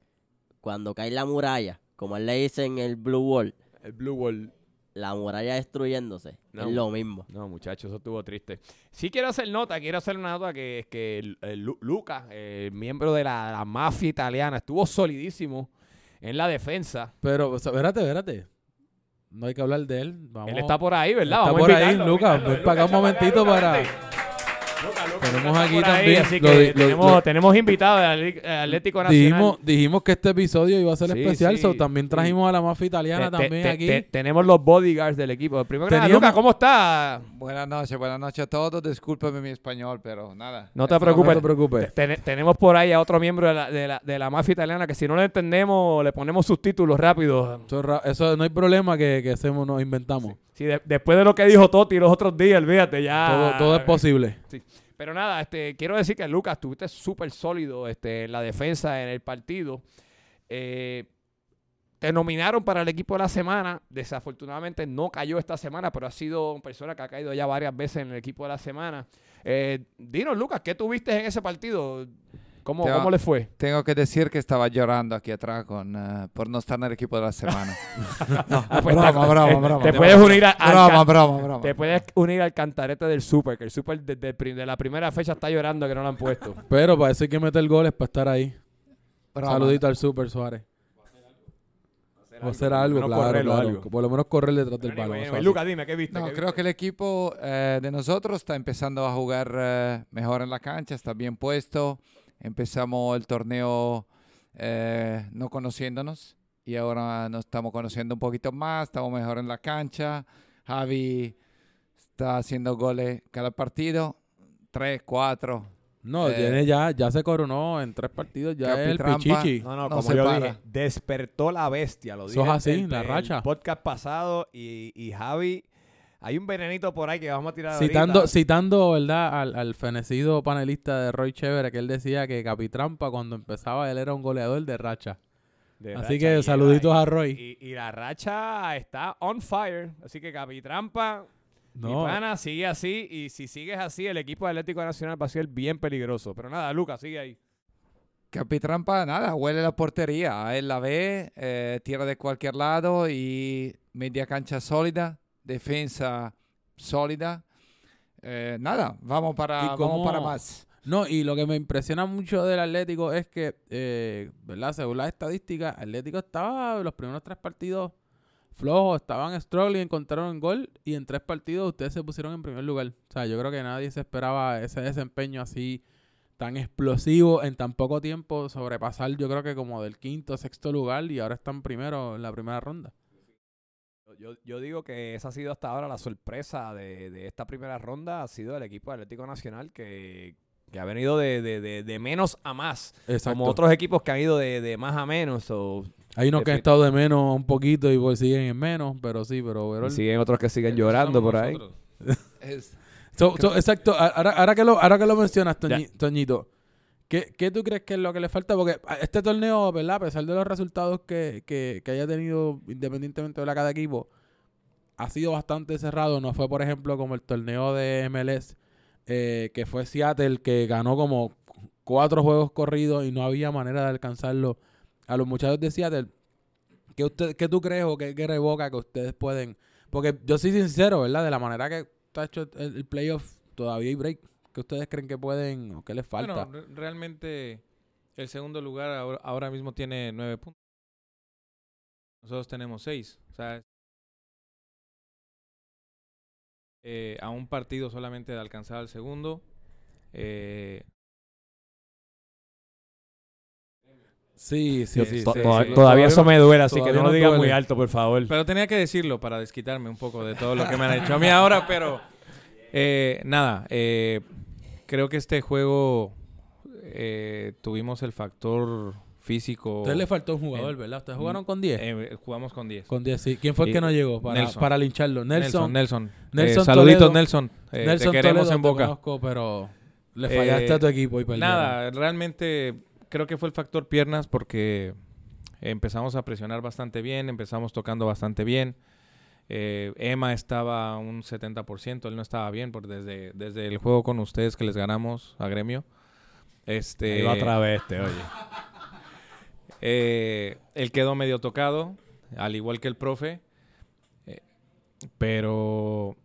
cuando cae la muralla, como él le dice en el Blue Wall, El Blue Wall. la muralla destruyéndose. No. Es lo mismo. No, muchachos, eso estuvo triste. Sí quiero hacer nota, quiero hacer una nota que es que el- el Lu- Luca, el miembro de la, la mafia italiana, estuvo solidísimo en la defensa. Pero, o sea, espérate, espérate. No hay que hablar de él. Vamos. Él está por ahí, ¿verdad? Está Vamos por ahí, Lucas. Ven para acá un momentito para... Tenemos aquí ahí, también así lo que lo- tenemos, lo- tenemos invitados Atl- eh, Atlético Nacional. Dijimos, dijimos que este episodio iba a ser Sí, especial, sí, so también trajimos a la mafia italiana Te- también te- aquí. te- tenemos los bodyguards del equipo. Primero que nada, ¿cómo está? Buenas noches, buenas noches a todos. Discúlpeme mi español, pero nada. No te preocupes. no te preocupes. Ten- tenemos por ahí a otro miembro de la, de, la, de la mafia italiana que si no lo entendemos le ponemos subtítulos rápido. Eso, no hay problema que, que hacemos, nos inventamos. Si de- después de lo que dijo Toti los otros días, olvídate ya. Todo, todo es posible. Pero nada, este, quiero decir que Lucas, estuviste súper sólido este, en la defensa en el partido. Eh, te nominaron para el equipo de la semana. Desafortunadamente no cayó esta semana, pero ha sido una persona que ha caído ya varias veces en el equipo de la semana. Eh, dinos, Lucas, ¿qué tuviste en ese partido? ¿Cómo, Te- cómo le fue? Tengo que decir que estaba llorando aquí atrás con, eh, por no estar en el equipo de la semana. [LAUGHS] no, pues broma, te- broma, eh, broma. Te puedes unir al Broma, broma, te puedes unir al cantarete del Super, que el Super desde prim- de la primera fecha está llorando que no lo han puesto. [LAUGHS] Pero para eso hay que meter goles para estar ahí. Broma. Saludito al Super Suárez. O hacer algo, claro, correrlo, claro. algo. Por lo menos correr detrás del balón. anyway. Lucas, dime, ¿qué viste? No, ¿Qué creo viste? que el equipo eh, de nosotros está empezando a jugar eh, mejor en la cancha, está bien puesto. Empezamos el torneo eh, no conociéndonos y ahora nos estamos conociendo un poquito más, estamos mejor en la cancha. Javi está haciendo goles cada partido, tres, cuatro. No, Eh, tiene ya, ya se coronó en tres partidos. Ya es el pichichi. No, no, No como se yo para. dije, despertó la bestia. Lo Eso dije es así, la el racha. podcast pasado y, y Javi, hay un venenito por ahí que vamos a tirar Citando, ahorita. citando ¿verdad? Al, al fenecido panelista de Roy Chévere, que él decía que Capitrampa cuando empezaba él era un goleador de racha. De Así racha, que saluditos a Roy. Y, y la racha está on fire. Así que Capitrampa, mi No, pana, sigue así. Y si sigues así, el equipo de Atlético Nacional va a ser bien peligroso. Pero nada, Lucas, sigue ahí. Capitrampa, nada, huele la portería. Él la ve, eh, tira de cualquier lado y media cancha sólida, defensa sólida. Eh, nada, vamos para, ¿Y vamos para más. No, y lo que me impresiona mucho del Atlético es que, eh, ¿verdad? Según las estadísticas, Atlético estaba en los primeros tres partidos flojos, estaban struggling, encontraron un gol y en tres partidos ustedes se pusieron en primer lugar. O sea, yo creo que nadie se esperaba ese desempeño así tan explosivo en tan poco tiempo, sobrepasar yo creo que como del quinto, sexto lugar y ahora están primero en la primera ronda. Yo, yo digo que esa ha sido hasta ahora la sorpresa de, de esta primera ronda. Ha sido el equipo Atlético Nacional que que ha venido de, de- de- de menos a más. Exacto. Como otros equipos que han ido de, de más a menos. o Hay unos que han estado de menos un poquito y pues siguen en menos, pero sí, pero... y siguen otros que siguen llorando por ahí. [LAUGHS] Es- So- so, exacto, a- ahora, ahora que lo, ahora que lo mencionas. Toñi- Toñito, ¿qué, ¿qué tú crees que es lo que le falta? Porque a este torneo, ¿verdad? A pesar de los resultados que, que, que haya tenido independientemente de cada equipo, ha sido bastante cerrado. No fue, por ejemplo, como el torneo de MLS, eh, que fue Seattle, que ganó como cuatro juegos corridos y no había manera de alcanzarlo a los muchachos de Seattle. ¿Qué, usted, qué tú crees o qué, qué revoca que ustedes pueden? Porque yo soy sincero, ¿verdad? De la manera que está hecho el playoff, todavía hay break. ¿Qué ustedes creen que pueden o qué les falta? Bueno, re- realmente el segundo lugar ahora, ahora mismo tiene nueve puntos. Nosotros tenemos seis. O sea, eh, a un partido solamente de alcanzar al segundo. Eh, sí, sí, Sí, sí. To- sí, toda- sí. Todavía eso me duele, así que no lo digas duele. muy alto, por favor. pero tenía que decirlo para desquitarme un poco de todo lo que me han hecho a mí ahora, pero eh, nada, eh, creo que este juego eh, tuvimos el factor físico. A ustedes le faltó un jugador, Eh, ¿verdad? ¿Ustedes jugaron con 10? eh, jugamos con 10. con 10, sí. ¿Quién fue el que no llegó para, Nelson. para lincharlo? Nelson, Nelson. Nelson. Saluditos. Nelson. Eh, Nelson te queremos Toledo, en te boca. conozco, pero le fallaste a tu equipo y perdieron. Nada, realmente creo que fue el factor piernas porque empezamos a presionar bastante bien, empezamos tocando bastante bien. Eh, Emma estaba un 70%, él no estaba bien por desde, desde el juego con ustedes que les ganamos a Gremio. Este, va otra vez este, oye. [LAUGHS] eh, él quedó medio tocado, al igual que el profe. eh, pero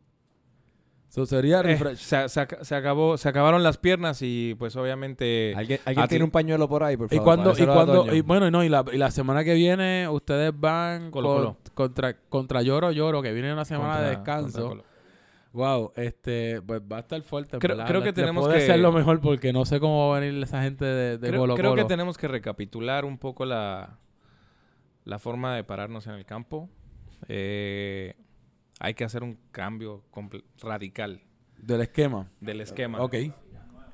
So, sería eh, refresh. se, se ac- se acabó, se acabaron las piernas y pues obviamente... ¿Alguien, alguien tiene un pañuelo por ahí, por y favor? cuando, y dárselo a cuando, y bueno, y no, y la, y la semana que viene ustedes van Colo con- Colo. contra, contra Lloro Lloro, que viene una semana de contra- descanso. contra Colo. Wow, este, pues va a estar fuerte. Creo- creo que tenemos puede que- ser lo mejor porque no sé cómo va a venir esa gente de, de creo, Colo creo que tenemos que recapitular un poco la, la forma de pararnos en el campo. Eh, hay que hacer un cambio radical Del esquema. del esquema. Ok.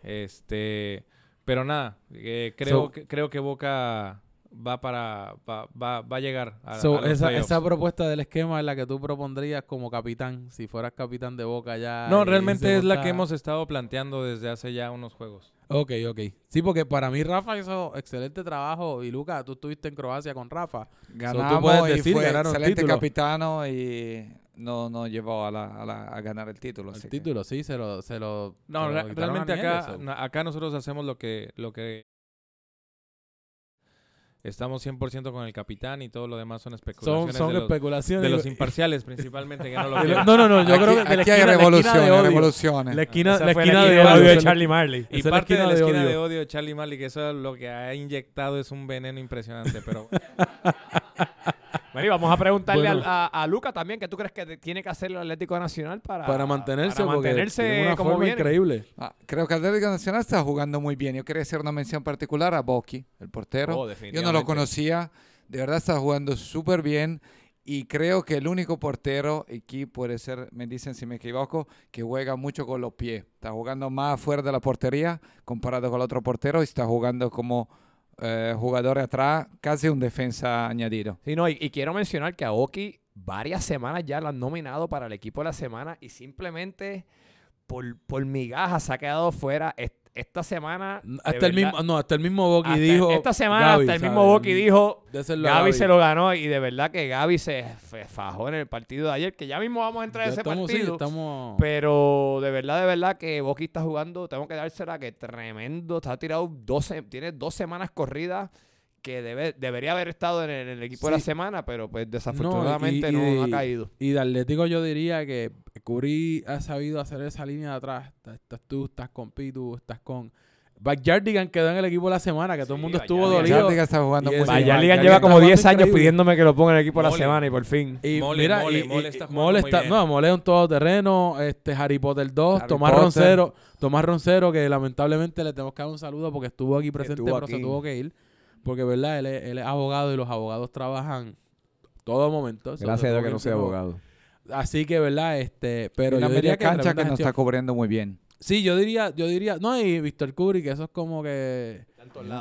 Este, pero nada, eh, creo, So- que, creo que Boca va para va, va, va a llegar a, So, a los esa, esa propuesta del esquema es la que tú propondrías como capitán, si fueras capitán de Boca ya. No, y realmente es la que hemos estado planteando desde hace ya unos juegos. Ok, ok. Sí, porque para mí Rafa hizo excelente trabajo y Luca, tú estuviste en Croacia con Rafa. Ganamos puedes y decir, fue ganaron excelente título. capitano y no nos llevó a, la- a la- a ganar el título. El que- título, sí, se lo... Se lo No, se lo re- quitaron a realmente acá, acá nosotros hacemos lo que, lo que estamos 100% con el capitán y todo lo demás son especulaciones son de, los, especulaciones. de los imparciales principalmente que no [LAUGHS] lo no, no, no, yo aquí, creo que hay esquina, la esquina de revoluciones, revoluciones. La esquina, Esa la esquina la de odio. de Charlie Marley. Y Esa es la parte de la esquina de esquina odio. de odio de Charlie Marley, que eso es lo que ha inyectado es un veneno impresionante, pero [LAUGHS] Bueno, y vamos a preguntarle Bueno. a, a Luca también, ¿qué tú crees que tiene que hacer el Atlético Nacional para, Para mantenerse, para porque mantenerse tiene una como forma viene? increíble. Ah, creo que Atlético Nacional está jugando muy bien. Yo quería hacer una mención particular a Boki, el portero. Oh, Yo no lo conocía. De verdad está jugando súper bien. Y creo que el único portero, aquí puede ser, me dicen si me equivoco, que juega mucho con los pies. Está jugando más afuera de la portería comparado con el otro portero y está jugando como eh, jugador atrás, casi un defensa añadido. Sí, no, y, quiero mencionar que a Oki varias semanas ya lo han nominado para el equipo de la semana y simplemente por, por migajas se ha quedado fuera. Est- esta semana. Hasta el verdad, mismo, no, hasta el mismo Boki hasta dijo. Esta semana, Gaby, hasta el mismo. Boki dijo. Gaby se lo ganó y de verdad que Gaby se fajó en el partido de ayer, que ya mismo vamos a entrar Ya en ese estamos, sí, partido. estamos... Pero de verdad, de verdad que Boqui está jugando, tengo que dársela que tremendo, está tirado 12, tiene dos semanas corridas que debe, debería haber estado en el, en el equipo de la Sí. semana, pero pues desafortunadamente y- no, y no ha de- caído. Y de Atlético yo diría que Curry ha sabido hacer esa línea de atrás. Estás, estás tú, estás con Pitu, estás con... Backyardigan quedó en el equipo de la semana, que todo el Sí, mundo estuvo Backyardigan. dolido. Yardigan está jugando Y muy Bayaligan lleva como jugando 10 años increíble. pidiéndome que lo ponga en el equipo de la semana y por fin. Y Mole, mira, Mole, y- y- Mole y- está jugando Mole muy está- bien. no, Mole es un todoterreno, este Harry Potter 2, Harry Tomás Potter. Roncero, Tomás Roncero, que lamentablemente le tenemos que dar un saludo porque estuvo aquí presente, Estuvo pero se aquí. tuvo que ir. Porque, ¿verdad? Él es, él es abogado y los abogados trabajan todo momento. Gracias a Dios que no soy pero- abogado. Así que, ¿verdad? Este, pero Pero yo diría que cancha que nos está cubriendo muy bien. Sí, yo diría, yo diría, no, y Víctor Curry, que eso es como que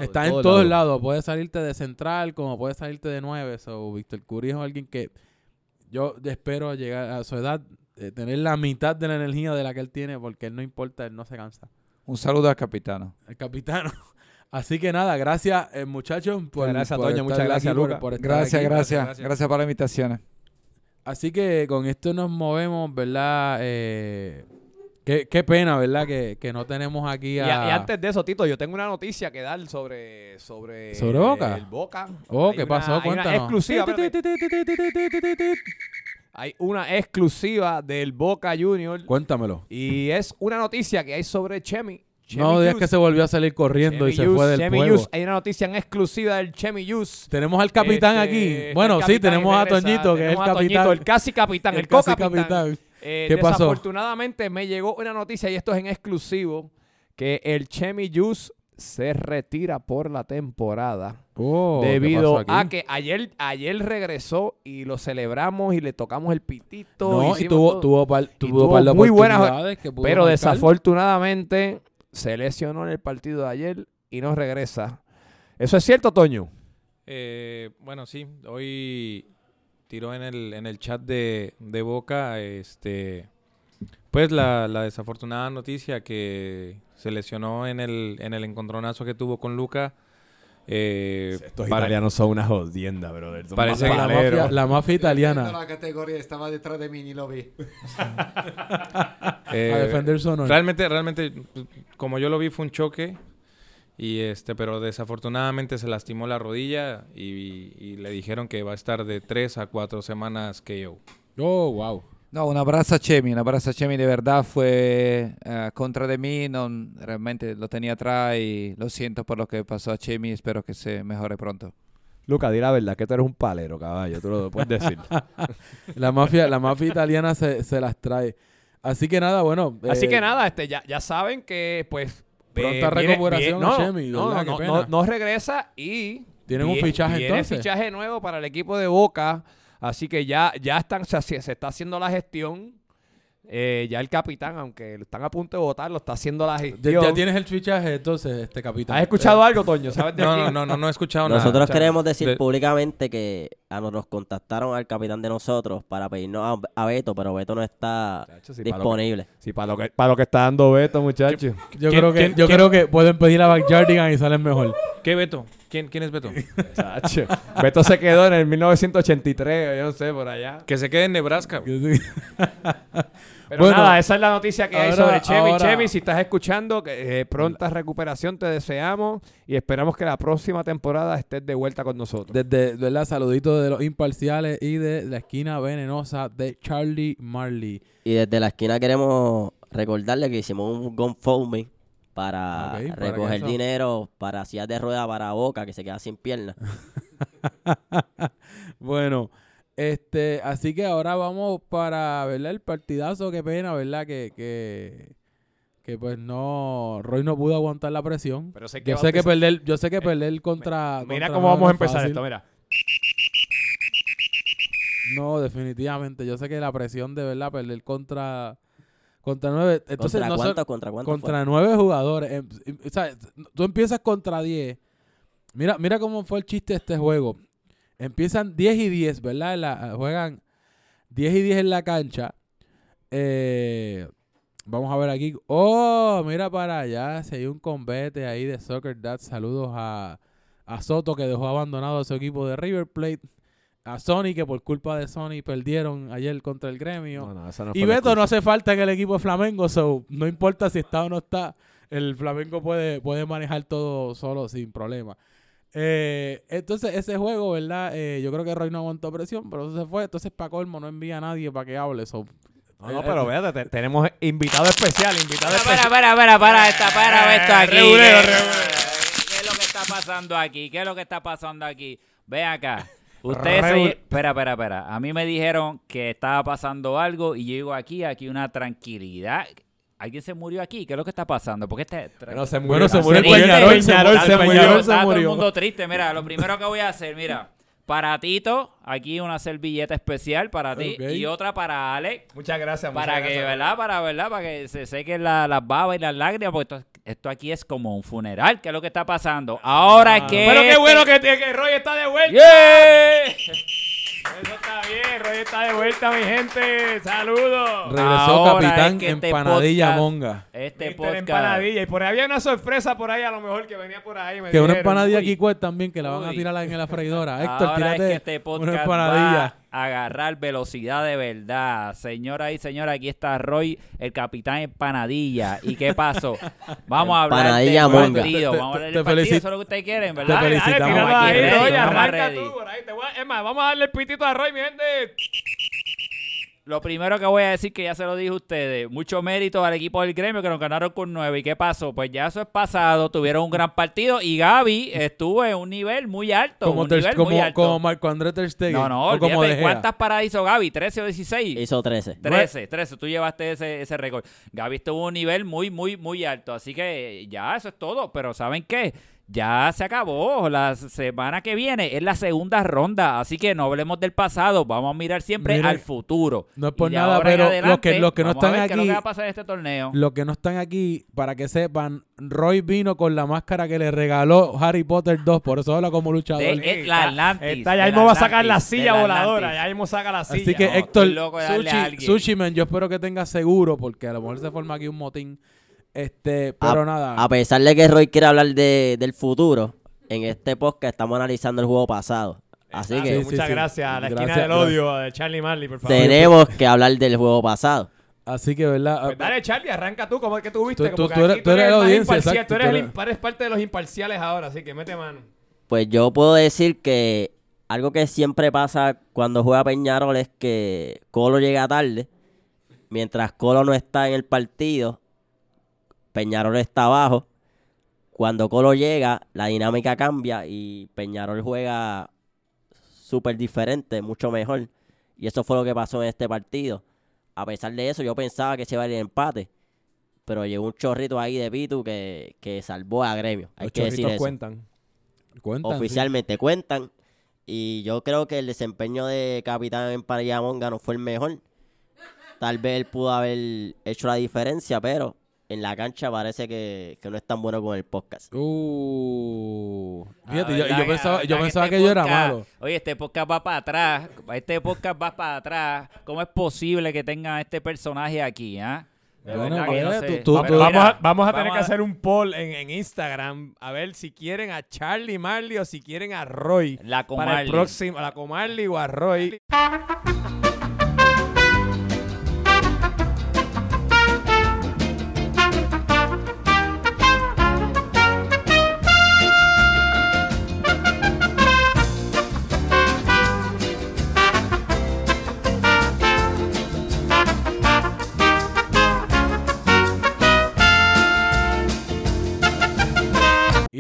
está en todos todos lados. lados. Puede salirte de central, como puede salirte de nueve. So, Víctor Curry es alguien que yo espero llegar a su edad, eh, tener la mitad de la energía de la que él tiene, porque él no importa, él no se cansa. Un saludo al capitano. El capitano. Así que nada, gracias, eh, muchachos. Por, gracias, por Toño, muchas gracias, por- Luca. por estar Gracias, aquí. gracias, gracias. gracias. por la invitación. Así que con esto nos movemos, ¿verdad? Eh, qué, qué pena, ¿verdad? Que, que no tenemos aquí Y, a... y antes de eso, Tito, yo tengo una noticia que dar sobre sobre, ¿Sobre Boca? El Boca. Oh, Hay ¿qué una- pasó? hay una Cuéntanos. exclusiva. Hay una exclusiva del Boca Junior Cuéntamelo. y es una noticia que hay sobre Chemi. Chemi No digas que se volvió a salir corriendo y se Yus, fue del Chemi. Yus. Hay una noticia en exclusiva del Chemi Yus. Tenemos al capitán Este, aquí. Bueno, sí, tenemos y a. Toñito, que es el Toñito, capitán. el casi capitán, el, El casi co-capitán. capitán. Eh, ¿Qué pasó? Desafortunadamente me llegó una noticia y esto es en exclusivo que el Chemi Yus se retira por la temporada Oh, ¿qué debido a que ayer ayer regresó y lo celebramos y le tocamos el pitito No, y tuvo, tuvo, par, Y tuvo par de muy buenas- pero marcar. desafortunadamente se lesionó en el partido de ayer y no regresa. ¿Eso es cierto, Toño? Eh, bueno, sí, hoy tiró en el, en el chat de, de Boca, este, pues la, la desafortunada noticia que se lesionó en el, en el encontronazo que tuvo con Luca. Eh, para- son una jodienda, brother. Parece la, que- mafia, la mafia italiana la categoría estaba detrás de mí ni lo vi. [LAUGHS] eh, a defender su honor. Realmente, realmente, como yo lo vi, fue un choque. Y este, pero desafortunadamente se lastimó la rodilla y, y le dijeron que va a estar de tres a cuatro semanas KO. Oh, wow. No, un abrazo a Chemi, un abrazo a Chemi, de verdad fue eh, contra de mí, no, realmente lo tenía atrás y lo siento por lo que pasó a Chemi, espero que se mejore pronto. Luca, di la verdad que tú eres un palero, caballo. Tú lo [LAUGHS] puedes decir. La mafia, la mafia italiana se, se las trae. Así que nada, bueno. Así eh, que nada, este, ya, ya saben que pues... Pronta viene- recuperación viene- a no, Chemi, no, no, no, no regresa y... Tienen un fichaje entonces. fichaje nuevo para el equipo de Boca. Así que ya, ya están, se, se está haciendo la gestión. Eh, ya el capitán, aunque están a punto de votar, lo está haciendo la gestión. ya tienes el fichaje, entonces, este capitán. ¿Has escuchado algo, Toño? ¿Sabes de No, no, no, no, no he escuchado nada. Nosotros O sea, queremos decir de- públicamente que a nos, nos contactaron al capitán de nosotros para pedirnos a, a Beto, pero Beto no está Chacho, si para que- disponible. si para lo que, para lo que está dando Beto, muchachos. Yo, ¿Quién- creo que, yo creo que pueden pedir a Backyardigan y salen mejor. ¿Qué Beto? ¿Quién, quién es Beto? Chacho. Beto se quedó en el 1983, yo no sé, por allá. que se quede en Nebraska. [LAUGHS] Pero Bueno, nada, esa es la noticia que hay sobre Chemi. ahora- Chemi, si estás escuchando, que, eh, pronta recuperación te deseamos y esperamos que la próxima temporada estés de vuelta con nosotros. Desde, ¿verdad? Saluditos de los imparciales y de la esquina venenosa de Charlie Marley. Y desde la esquina queremos recordarle que hicimos un GoFundMe para recoger dinero para sillas de rueda para Boca que se queda sin piernas. [LAUGHS] bueno, este, así que ahora vamos para, ¿verdad? El partidazo, qué pena, ¿verdad? Que, que, que pues no, Roy no pudo aguantar la presión. Pero sé que Yo sé que perder, yo sé que perder contra. Mira contra cómo vamos a empezar fácil. esto, mira. No, definitivamente. Yo sé que la presión de verdad perder contra contra nueve. Entonces ¿Contra no sé- cuánto? ¿Contra cuánto contra nueve jugadores. em, o sea, tú empiezas contra 10. Mira, mira cómo fue el chiste de este juego. Empiezan 10 y 10, ¿verdad? La- juegan 10 y 10 en la cancha. Eh, vamos a ver aquí. Oh, mira para allá. Si hay un combate ahí de Soccer Dad. Saludos a, a Soto que dejó abandonado a su equipo de River Plate. A Sony que por culpa de Sony perdieron ayer contra el gremio. No, no, esa no Y Beto no hace falta en el equipo de Flamengo, so no importa si está o no está, el Flamengo puede, puede manejar todo solo sin problema. Eh, entonces, ese juego, ¿verdad? Eh, yo creo que Roy no aguantó presión, pero eso se fue. Entonces, para colmo, no envía a nadie para que hable. So, No, no, eh, pero eh, véate, te- tenemos invitado especial, invitado Para, especial. para, para, para, para, esta, para esto aquí. Regulero, ¿Qué- regulero. ¿Qué es lo que está pasando aquí? ¿Qué es lo que está pasando aquí? Ven acá. Ustedes se... Espera, espera, espera. A mí me dijeron que estaba pasando algo y llego aquí, aquí una tranquilidad. ¿Alguien se murió aquí? ¿Qué es lo que está pasando? Porque este... Bueno, se Bueno, se murió murió se Peñarol, murió, se murió. Se Está todo el murió. mundo triste. Mira, lo primero que voy a hacer, mira. para Tito, aquí una servilleta especial para ti y otra para Alex. Muchas gracias. muchas Para que, gracias. ¿verdad? Para, ¿verdad? Para que se sequen la- las babas y las lágrimas, porque esto, esto aquí es como un funeral, que es lo que está pasando. Ahora que... Pero qué este- bueno que, que Roy está de vuelta. ¡Yeah! Eso está bien, Roy está de vuelta, mi gente. Saludos. Regresó Ahora Capitán es que este Empanadilla podcast- Monga. Este Mister podcast... empanadilla. Y por ahí había una sorpresa por ahí, a lo mejor, que venía por ahí. me Que una empanadilla aquí cuesta también, que la van a tirar en la freidora. Héctor, Ahora es tírate que este una empanadilla. va agarrar velocidad de verdad. Señora y señora, aquí está Roy, el capitán empanadilla. ¿Y qué pasó? [LAUGHS] Vamos a hablar monga. partido. Te- Vamos a hablar del partido. Eso es lo que ustedes quieren, ¿verdad? Te felicitamos. Dale, ahí, Roy, arranca tú por ahí. Te voy a- es más, vamos a darle el pitito a Roy, mi gente. Lo primero que voy a decir, que ya se lo dije a ustedes, mucho mérito al equipo del gremio que nos ganaron con nueve. ¿Y qué pasó? Pues ya eso es pasado, tuvieron un gran partido y Gaby estuvo en un nivel muy alto. Como, un Ter- nivel muy como, alto. como Marco Andrés Ter Stegen. no, no, o como De. ¿cuántas paradas hizo Gaby? ¿13 o 16? Hizo 13. 13, 13, tú llevaste ese, ese récord. Gaby estuvo en un nivel muy, muy, muy alto. Así que ya, eso es todo. Pero ¿saben qué? Ya se acabó. La semana que viene es la segunda ronda. Así que no hablemos del pasado. Vamos a mirar siempre al futuro. no es por nada, pero los que- los que no están es lo aquí- que va a pasar en este torneo. Los que no están aquí, para que sepan, Roy vino con la máscara que le regaló Harry Potter 2, por eso habla como luchador. De- es la Atlantis. Está, ya mismo va a sacar la silla la voladora. Ya mismo saca la silla. Así que No, Héctor, Sushi, alguien. Sushi Man, yo espero que tenga seguro, porque a lo mejor se forma aquí un motín. Este, pero nada. A pesar de que Roy quiere hablar de, del futuro, en este podcast estamos analizando el juego pasado. Así Exacto, que Sí, muchas sí. gracias. A la esquina del odio de Charlie Marley, por favor. tenemos que hablar del juego pasado. Así que, ¿verdad? Pues dale, Charlie, arranca tú. ¿Cómo es que tú viste? Tú- tú- Porque tú eres- tú eres el la más audiencia, imparcial, exacto, Tú eres, tú el eres parte de los imparciales ahora, así que mete mano. Pues yo puedo decir que algo que siempre pasa cuando juega Peñarol es que Colo llega tarde. Mientras Colo no está en el partido, Peñarol está abajo. Cuando Colo llega, la dinámica cambia y Peñarol juega súper diferente, mucho mejor. Y eso fue lo que pasó en este partido. A pesar de eso, yo pensaba que se iba a ir el empate. Pero llegó un chorrito ahí de Pitu que, que salvó a Gremio. Hay Los que decir eso cuentan. Cuentan, sí. oficialmente cuentan. Y yo creo que el desempeño de Capitán en Monga no fue el mejor. Tal vez él pudo haber hecho la diferencia, pero en la cancha parece que, que no es tan bueno con el podcast. Uh, fíjate, yo, ¿verdad yo que- pensaba, yo verdad pensaba este que yo era malo. Oye, este podcast va para atrás. Este podcast va para atrás. ¿Cómo es posible que tengan este personaje aquí, ah? Bueno, verdad que no sé. tú- tú- Vamos, a, Mira, vamos a tener que hacer un poll en, en Instagram a ver si quieren a Charlie Marley o si quieren a Roy. La Para el próximo, a la Comarli o a Roy.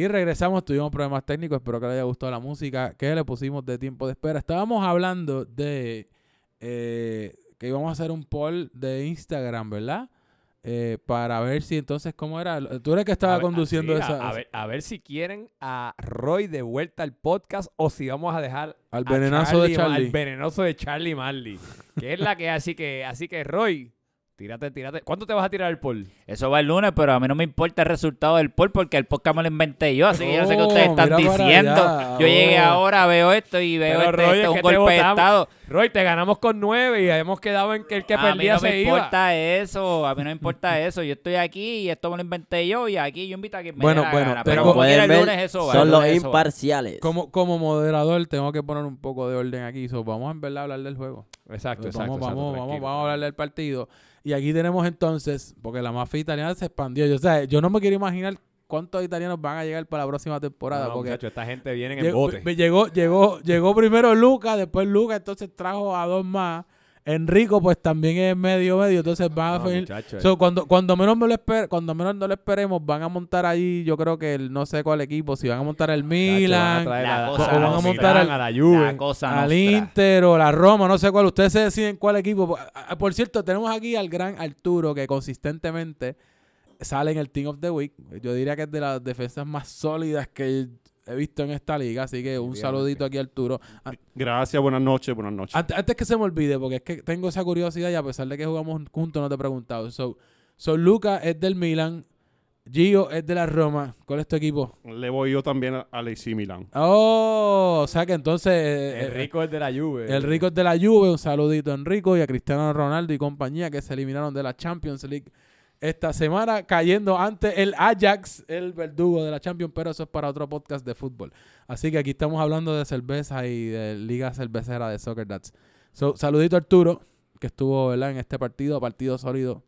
Y regresamos, tuvimos problemas técnicos, espero que les haya gustado la música que le pusimos de tiempo de espera. Estábamos hablando de eh, que íbamos a hacer un poll de Instagram, ¿verdad? Eh, para ver si entonces, ¿cómo era? Tú eres el que estaba A ver- conduciendo sí, a- esa, A, ver, a ver si quieren a Roy de vuelta al podcast o si vamos a dejar al a venenazo de Al Charlie. venenoso de Charlie Marley. Que es la que así que, así que Roy, tírate, tírate. ¿Cuánto te vas a tirar el poll? Eso va el lunes, pero a mí no me importa el resultado del poll porque el podcast me lo inventé yo, así que yo sé que Oh, ustedes están diciendo. allá, Yo llegué oh. ahora, veo esto y veo Pero, este, Roy, esto es es un que golpe de estado. Roy, te ganamos con nueve y hemos quedado en que el que a mí perdía no se me iba. importa eso, a mí no me importa eso. Yo estoy aquí y esto me lo inventé yo y aquí yo invito a quien me Bueno, dé la bueno, gana. tengo- Pero como quiera el lunes eso va. son el los imparciales. Como, como moderador tengo que poner un poco de orden aquí. So, vamos en verdad a hablar del juego. Exacto, exacto. vamos, exacto, vamos, vamos, vamos a hablar del partido. Y aquí tenemos entonces, porque la mafia italiana se expandió. Yo, o sea, yo no me quiero imaginar cuántos italianos van a llegar para la próxima temporada. No, porque muchacho, esta gente viene en llegó, bote. me- llegó, llegó, llegó primero Luca, después Luca, entonces trajo a dos más. Enrico, pues también es medio medio, entonces van a No, muchacho, So, cuando, cuando menos me lo esper- cuando menos no lo esperemos, van a montar ahí, yo creo que el, no sé cuál equipo, si van a montar el muchacho, van a Milan, a- cosa o van a montar al- a la Juve. La cosa al. Inter o la Roma, no sé cuál. Ustedes se deciden cuál equipo. Por cierto, tenemos aquí al gran Arturo que consistentemente sale en el Team of the Week. Yo diría que es de las defensas más sólidas que he visto en esta liga. Así que un saludito aquí a Arturo. Ah, Gracias, buenas noches, buenas noches. Antes, antes que se me olvide, porque es que tengo esa curiosidad y a pesar de que jugamos juntos no te he preguntado. So, so Luca es del Milan, Gio es de la Roma. ¿Cuál es tu equipo? Le voy yo también a- al AC Milan. Oh, o sea que entonces eh, El rico es de la Juve. el rico es de la Juve. Un saludito a Enrico y a Cristiano Ronaldo y compañía que se eliminaron de la Champions League esta semana cayendo ante el Ajax, el verdugo de la Champions, pero eso es para otro podcast de fútbol. Así que aquí estamos hablando de cerveza y de liga cervecera de Soccer Dats. So, saludito a Arturo, que estuvo ¿verdad? en este partido, partido sólido.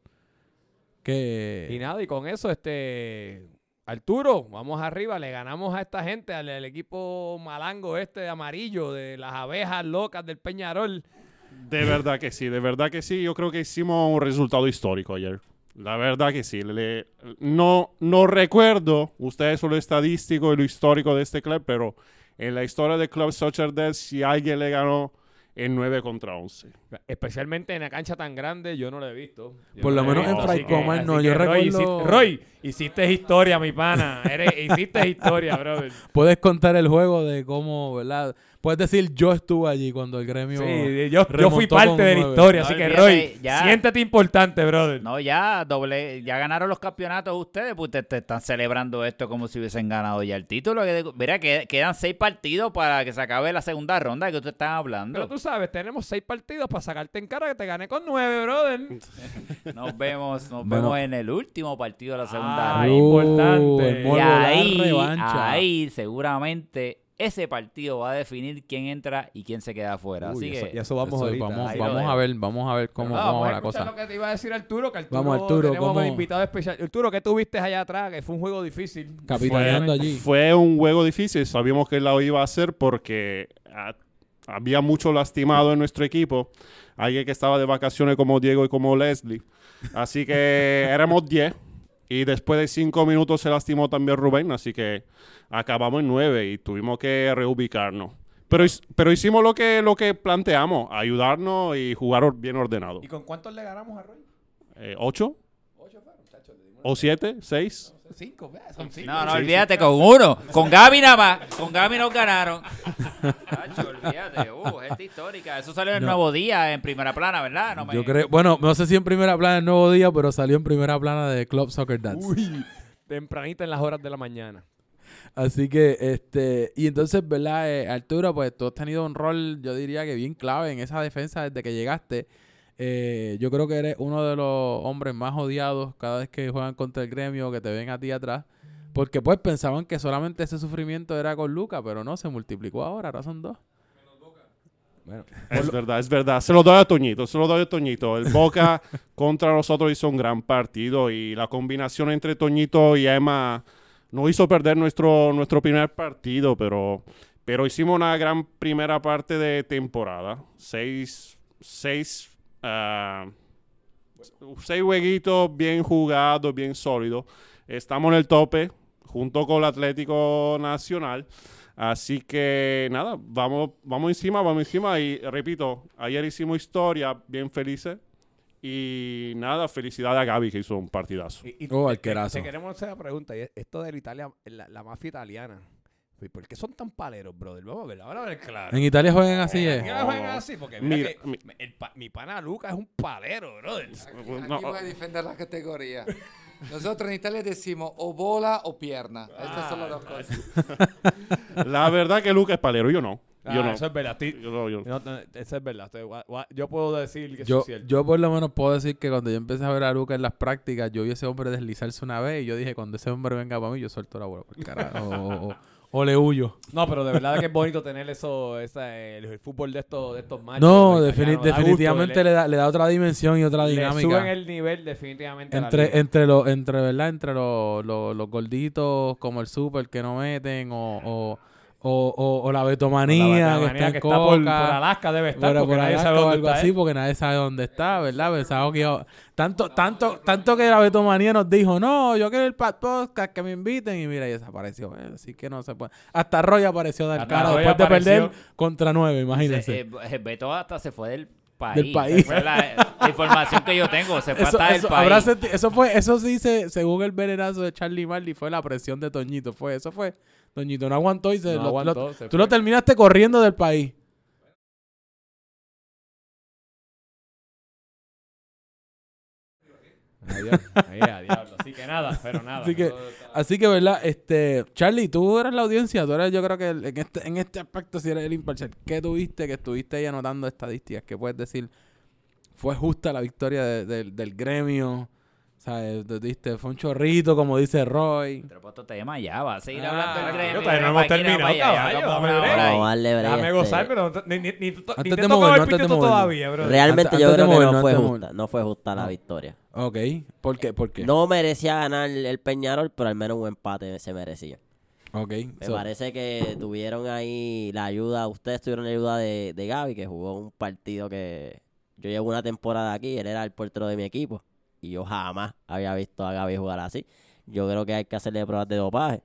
Que Y nada, y con eso, este. Arturo, vamos arriba, le ganamos a esta gente, al, al equipo malango este de amarillo, de las abejas locas del Peñarol. De verdad que sí, de verdad que sí. Yo creo que hicimos un resultado histórico ayer. La verdad que sí. Le- no, no recuerdo ustedes son lo estadístico y lo histórico de este club, pero en la historia del Club Soccer Dead, si alguien le ganó en 9 contra 11. Especialmente en la cancha tan grande, yo no lo he visto. Yo Por no lo menos en Fray no, yo que, Roy, recuerdo- hiciste- Roy, hiciste historia, mi pana. Eres- hiciste historia, brother. puedes contar el juego de cómo, ¿verdad? Puedes decir yo estuve allí cuando el gremio... Sí, yo, yo fui parte de la historia, No así que Roy, ya. siéntete importante, brother. No, ya doble, ya ganaron los campeonatos ustedes, pues ustedes te están celebrando esto como si hubiesen ganado ya el título. Mira, que quedan seis partidos para que se acabe la segunda ronda de que ustedes están hablando. Pero tú sabes, tenemos seis partidos para sacarte en cara que te gané con nueve, brother. [LAUGHS] Nos vemos, nos Bueno. vemos en el último partido de la segunda Ah, ronda. importante. el Y ahí, ahí seguramente ese partido va a definir quién entra y quién se queda afuera. Así Uy, que eso- y eso vamos Eso, ahorita. vamos, vamos a ver, vamos a ver cómo, Ah, cómo vamos va a la cosa. lo que te iba a decir Arturo, que Arturo Vamos, Arturo, tenemos ¿cómo? un invitado especial. Arturo, ¿qué tuviste allá atrás? Que fue un juego difícil. Capitaneando Fue- allí. Fue un juego difícil, sabíamos que lo iba a hacer porque ah, había mucho lastimado en nuestro equipo. Alguien que estaba de vacaciones como Diego y como Leslie. Así que éramos 10 y después de 5 minutos se lastimó también Rubén, así que acabamos en 9 y tuvimos que reubicarnos. Pero, pero hicimos lo que, lo que planteamos, ayudarnos y jugar bien ordenado. ¿Y con cuántos le ganamos a Roy? Eh, ¿Ocho? ¿O siete? ¿Seis? Cinco, son cinco. No, no, olvídate, con uno. Con Gaby nada más. Con Gaby nos ganaron. Olvídate. [LAUGHS] Uh, esta histórica. Eso salió en el No. Nuevo Día, en primera plana, ¿verdad? No me- Yo creo, bueno, no sé si en primera plana el nuevo día, pero salió en primera plana de Club Soccer Dance. Uy, tempranito en las horas de la mañana. Así que, este, y entonces, ¿verdad? Eh, Arturo, pues tú has tenido un rol, yo diría que bien clave en esa defensa desde que llegaste. Eh, yo creo que eres uno de los hombres más odiados cada vez que juegan contra el gremio, que te ven a ti atrás. Porque pues pensaban que solamente ese sufrimiento era con Luca, pero no, se multiplicó ahora, ahora son dos. Es verdad, es verdad. Se lo doy a Toñito, se lo doy a Toñito. El Boca [LAUGHS] contra nosotros hizo un gran partido y la combinación entre Toñito y Emma nos hizo perder nuestro, nuestro primer partido, pero, pero hicimos una gran primera parte de temporada. Seis, seis, ah, seis jueguitos bien jugados, bien sólidos. Estamos en el tope junto con el Atlético Nacional. Así que nada, vamos, vamos encima, vamos encima. Y repito, ayer hicimos historia, bien felices. Y nada, felicidades a Gaby que hizo un partidazo. Y, y Oh, te- arquerazo. te, queremos hacer la pregunta. esto de la Italia, la, la mafia italiana. ¿Y ¿Por qué son tan paleros, brother? Vamos a ver, ahora a ver claro. En Italia juegan así, ¿Por ¿eh? no juegan así? Porque mira, Mira, que mi- el pa- mi pana Luca es un palero, brother. Aquí No, voy a defender la categoría. Nosotros en Italia decimos o bola o pierna. Estas son las dos cosas. La verdad que Luca es palero, yo no. Yo Ah, no. Eso es verdad. Yo no, yo no. eso es verdad. yo puedo decir que eso Yo, es cierto. yo por lo menos puedo decir que cuando yo empecé a ver a Luca en las prácticas, yo vi a ese hombre deslizarse una vez y yo dije, cuando ese hombre venga para mí, yo suelto la bola por el carajo. [LAUGHS] o, le huyo. No, pero de verdad que es bonito tener eso, esa, el, el fútbol de estos, de estos machos. No, da gusto, definitivamente le, da, le da otra dimensión y otra le dinámica. suben el nivel definitivamente entre, entre los, entre, ¿verdad? Entre los, los, los gorditos como el super que no meten o, o, o, o- o la betomanía La que está en que está por. Alaska debe estar, Pero porque por nadie Alaska sabe o dónde algo está así, él. porque nadie sabe dónde está, ¿verdad? Pensaba que iba- tanto, tanto, tanto que la Betomanía nos dijo, no, yo quiero el Pat Podcast, que me inviten, y mira, y desapareció. eh, Así que no se puede. Hasta Roy apareció de Hasta cara Roy después de perder contra nueve, Se- imagínense. eh, eh, Beto hasta se fue del país. Del es la, la información que yo tengo. Se fue Eso, hasta eso, del país. habrá senti- eso fue, eso sí se, según el venenazo de Charlie Marley, fue la presión de Toñito. Fue, eso fue. Toñito no aguantó y se No lo- lo- aguantó, se tú lo terminaste corriendo del país. Ahí, ahí, a diablo. Así que nada, pero nada. Así que- Así que, ¿verdad? Este, Charlie, tú eres la audiencia, tú eres, yo creo que en este, en este aspecto si eres el imparcial. ¿Qué tuviste que estuviste ahí anotando estadísticas? ¿Qué puedes decir? ¿Fue justa la victoria de- del- del gremio? ¿Sabes? Diste, fue un chorrito, como dice Roy. Pero por otro tema ya va a seguir Ah, hablando gremio. todavía no hemos terminado, caballo, dame break. gozar, pero ni, Antes te el todavía, bro. Realmente yo creo que no fue justa. No fue justa la No. victoria. Ok. ¿Por qué? ¿Por qué? No merecía ganar el Peñarol, pero al menos un empate se merecía. Ok. Me so- parece que tuvieron ahí la ayuda, ustedes tuvieron la ayuda de, de Gaby, que jugó un partido que yo llevo una temporada aquí, él era el portero de mi equipo, y yo jamás había visto a Gaby jugar así. Yo creo que hay que hacerle pruebas de dopaje.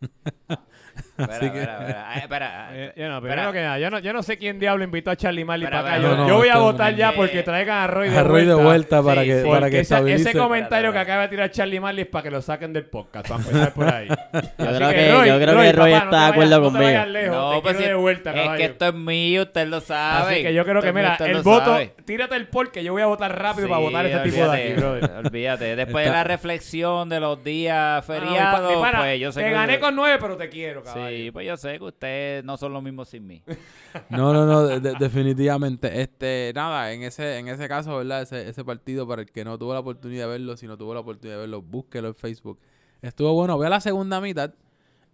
[LAUGHS] Espera, Así que- espera, espera. Ay, espera. [LAUGHS] Eh, yo no, Espera. primero que nada, yo no, yo no sé quién diablo invitó a Charlie Marley para acá. Yo, no, yo no, voy a votar ya porque traigan a Roy de A Roy de vuelta. vuelta para Sí, que, Porque para que esa- ese comentario que acaba de tirar Charlie Marley es para que lo saquen del podcast, para empezar por ahí. [LAUGHS] Yo creo que, yo creo que Roy papá, está te de acuerdo no te conmigo. lejos, No, te pues si- de vuelta, es que esto es mío, usted lo sabe. Así que yo creo que, mira, el voto, tírate el por que yo voy a votar rápido para votar este tipo de aquí, olvídate, brother. Olvídate. Después de la reflexión de los días pa- feriados, pues yo sé te que... gané con nueve, pero te quiero, caballo. Sí, pues yo sé que ustedes no son lo mismo sin mí. [LAUGHS] No, no, no, de- de- definitivamente. Este, nada, en ese, en ese caso, ¿verdad? Ese, ese partido, para el que no tuvo la oportunidad de verlo, si no tuvo la oportunidad de verlo, búsquelo en Facebook. Estuvo bueno. Ve a la segunda mitad.